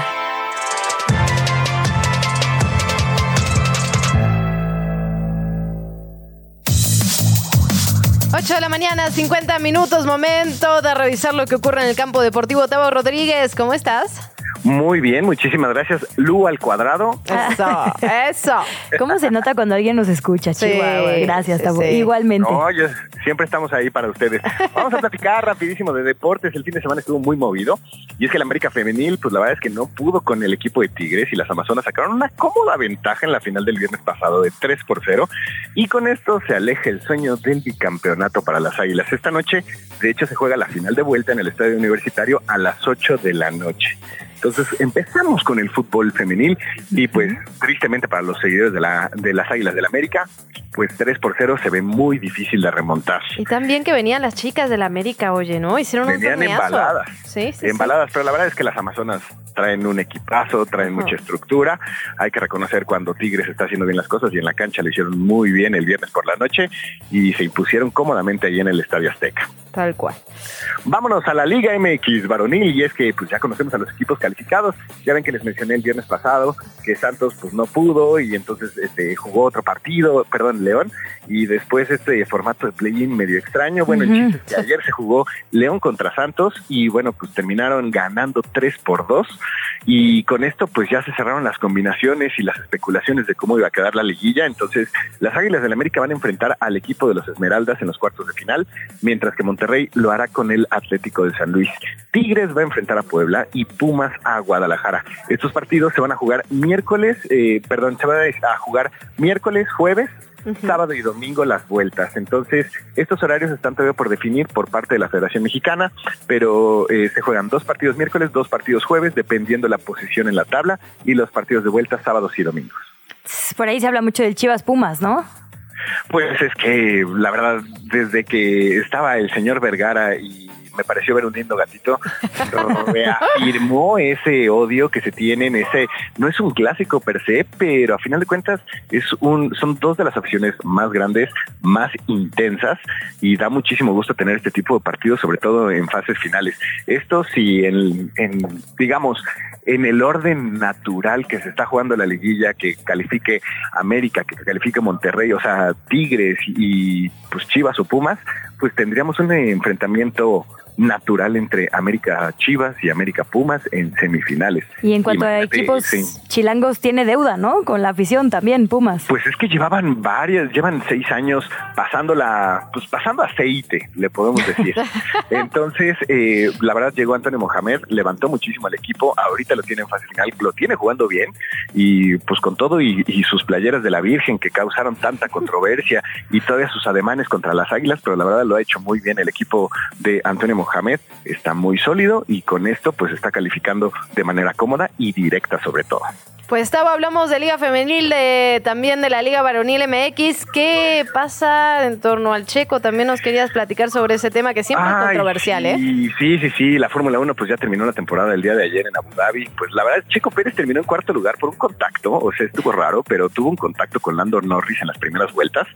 Speaker 2: 8 de la mañana, 50 minutos, momento de revisar lo que ocurre en el campo deportivo. Tavo Rodríguez, ¿cómo estás?
Speaker 19: Muy bien, muchísimas gracias. Lu al cuadrado.
Speaker 2: Eso, (laughs) eso.
Speaker 1: ¿Cómo se nota cuando alguien nos escucha, Chihuahua? Gracias, Tabo. Igualmente.
Speaker 19: No, yo- siempre estamos ahí para ustedes. Vamos a platicar rapidísimo de deportes. El fin de semana estuvo muy movido. Y es que la América Femenil, pues la verdad es que no pudo con el equipo de Tigres y las Amazonas sacaron una cómoda ventaja en la final del viernes pasado de 3 por 0. Y con esto se aleja el sueño del bicampeonato para las Águilas. Esta noche, de hecho, se juega la final de vuelta en el Estadio Universitario a las 8 de la noche. Entonces empezamos con el fútbol femenil y pues tristemente para los seguidores de, la, de las Águilas del América, pues 3 por 0 se ve muy difícil de remontar.
Speaker 2: Y también que venían las chicas de la América, oye, ¿no? Hicieron un
Speaker 19: Venían
Speaker 2: torneazo.
Speaker 19: embaladas.
Speaker 2: Sí, sí,
Speaker 19: embaladas, pero la verdad es que las Amazonas traen un equipazo, traen mucha estructura. Hay que reconocer cuando Tigres está haciendo bien las cosas y en la cancha lo hicieron muy bien el viernes por la noche y se impusieron cómodamente ahí en el Estadio Azteca.
Speaker 2: Tal cual.
Speaker 19: Vámonos a la Liga MX varonil y es que pues ya conocemos a los equipos calificados. Ya ven que les mencioné el viernes pasado que Santos pues no pudo y entonces este jugó otro partido, perdón, León, y después este formato de play-in medio extraño. Bueno, el
Speaker 20: Ujú.
Speaker 19: chiste es que ayer se jugó León contra Santos y bueno, pues terminaron ganando 3 por 2 y con esto pues ya se cerraron las combinaciones y las especulaciones de cómo iba a quedar la liguilla. Entonces, las Águilas del América van a enfrentar al equipo de los Esmeraldas en los cuartos de final, mientras que Monterrey lo hará con el Atlético de San Luis. Tigres va a enfrentar a Puebla y Pumas a Guadalajara. Estos partidos se van a jugar miércoles, eh, perdón, se van a jugar miércoles, jueves sábado y domingo las vueltas. Entonces, estos horarios están todavía por definir por parte de la Federación Mexicana, pero eh, se juegan dos partidos miércoles, dos partidos jueves, dependiendo la posición en la tabla, y los partidos de vuelta sábados y domingos.
Speaker 1: Por ahí se habla mucho del Chivas Pumas, ¿no?
Speaker 19: Pues es que, la verdad, desde que estaba el señor Vergara y me pareció ver un lindo gatito, reafirmó ese odio que se tienen, ese, no es un clásico per se, pero a final de cuentas es un, son dos de las opciones más grandes, más intensas, y da muchísimo gusto tener este tipo de partidos, sobre todo en fases finales. Esto si en, en digamos, en el orden natural que se está jugando la liguilla, que califique América, que califique Monterrey, o sea, Tigres y pues Chivas o Pumas, pues tendríamos un enfrentamiento natural entre América Chivas y América Pumas en semifinales.
Speaker 1: Y en cuanto a equipos
Speaker 19: sí.
Speaker 1: chilangos, tiene deuda, ¿no? Con la afición también, Pumas.
Speaker 19: Pues es que llevaban varias, llevan seis años pasando la, pues pasando aceite, le podemos decir. (laughs) Entonces, eh, la verdad llegó Antonio Mohamed, levantó muchísimo al equipo, ahorita lo tiene en fase final, lo tiene jugando bien y pues con todo y, y sus playeras de la Virgen que causaron tanta (laughs) controversia y todavía sus ademanes contra las Águilas, pero la verdad lo ha hecho muy bien el equipo de Antonio Mohamed, está muy sólido y con esto pues está calificando de manera cómoda y directa sobre todo.
Speaker 2: Pues estaba, hablamos de Liga Femenil, de, también de la Liga Varonil MX. ¿Qué pasa en torno al Checo? También nos querías platicar sobre ese tema que siempre es controversial, ¿eh?
Speaker 19: sí, Sí, sí, sí, la Fórmula 1 pues ya terminó la temporada el día de ayer en Abu Dhabi. Pues la verdad, Checo Pérez terminó en cuarto lugar por un contacto, o sea, estuvo raro, pero tuvo un contacto con Lando Norris en las primeras vueltas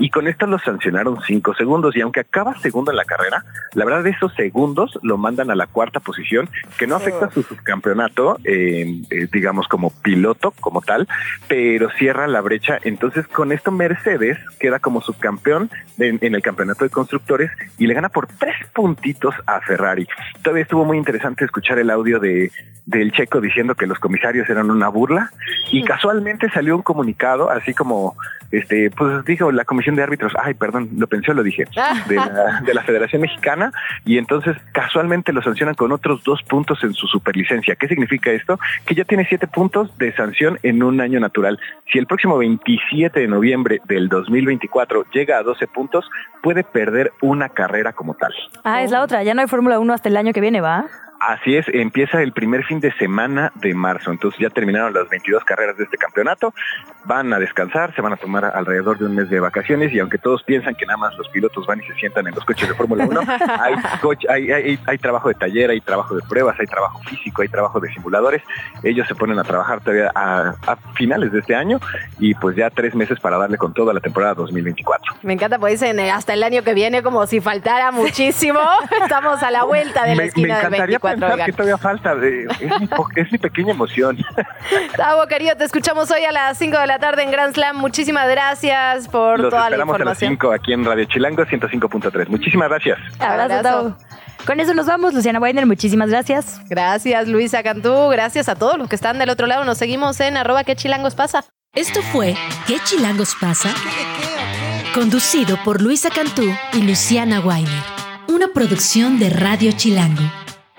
Speaker 19: y con esto lo sancionaron cinco segundos y aunque acaba segundo en la carrera, la verdad esos segundos lo mandan a la cuarta posición, que no afecta su subcampeonato, eh, eh, digamos como piloto como tal, pero cierra la brecha. Entonces con esto Mercedes queda como subcampeón en el campeonato de constructores y le gana por tres puntitos a Ferrari. Todavía estuvo muy interesante escuchar el audio de del checo diciendo que los comisarios eran una burla y casualmente salió un comunicado así como este pues dijo la comisión de árbitros ay perdón lo pensé lo dije de la, de la Federación Mexicana y entonces casualmente lo sancionan con otros dos puntos en su superlicencia ¿qué significa esto? que ya tiene siete puntos de sanción en un año natural si el próximo 27 de noviembre del 2024 llega a 12 puntos puede perder una carrera como tal
Speaker 1: Ah, es la otra. Ya no hay Fórmula 1 hasta el año que viene, ¿va?
Speaker 19: Así es, empieza el primer fin de semana de marzo, entonces ya terminaron las 22 carreras de este campeonato, van a descansar, se van a tomar alrededor de un mes de vacaciones y aunque todos piensan que nada más los pilotos van y se sientan en los coches de Fórmula 1, (laughs) hay, hay, hay, trabajo de taller, hay trabajo de pruebas, hay trabajo físico, hay trabajo de simuladores, ellos se ponen a trabajar todavía a, finales de este año y pues ya tres meses para darle con toda la temporada 2024.
Speaker 2: Me encanta, pues dicen hasta el año que viene como si faltara muchísimo, (laughs) estamos a la vuelta de la esquina del 24
Speaker 19: que todavía falta. es, mi, pequeña emoción. (laughs)
Speaker 2: Tavo, querido, te escuchamos hoy a las 5 de la tarde en Grand Slam. Muchísimas gracias por toda la información.
Speaker 19: a las 5 aquí en Radio Chilango 105.3. Muchísimas gracias.
Speaker 1: Abrazo, Tavo. Con eso nos vamos, Luciana Weiner, muchísimas gracias.
Speaker 2: Gracias, Luisa Cantú, gracias a todos los que están del otro lado. Nos seguimos en arroba qué chilangos pasa.
Speaker 8: Esto fue ¿Qué chilangos pasa? Conducido por Luisa Cantú y Luciana Weiner. Una producción de Radio Chilango.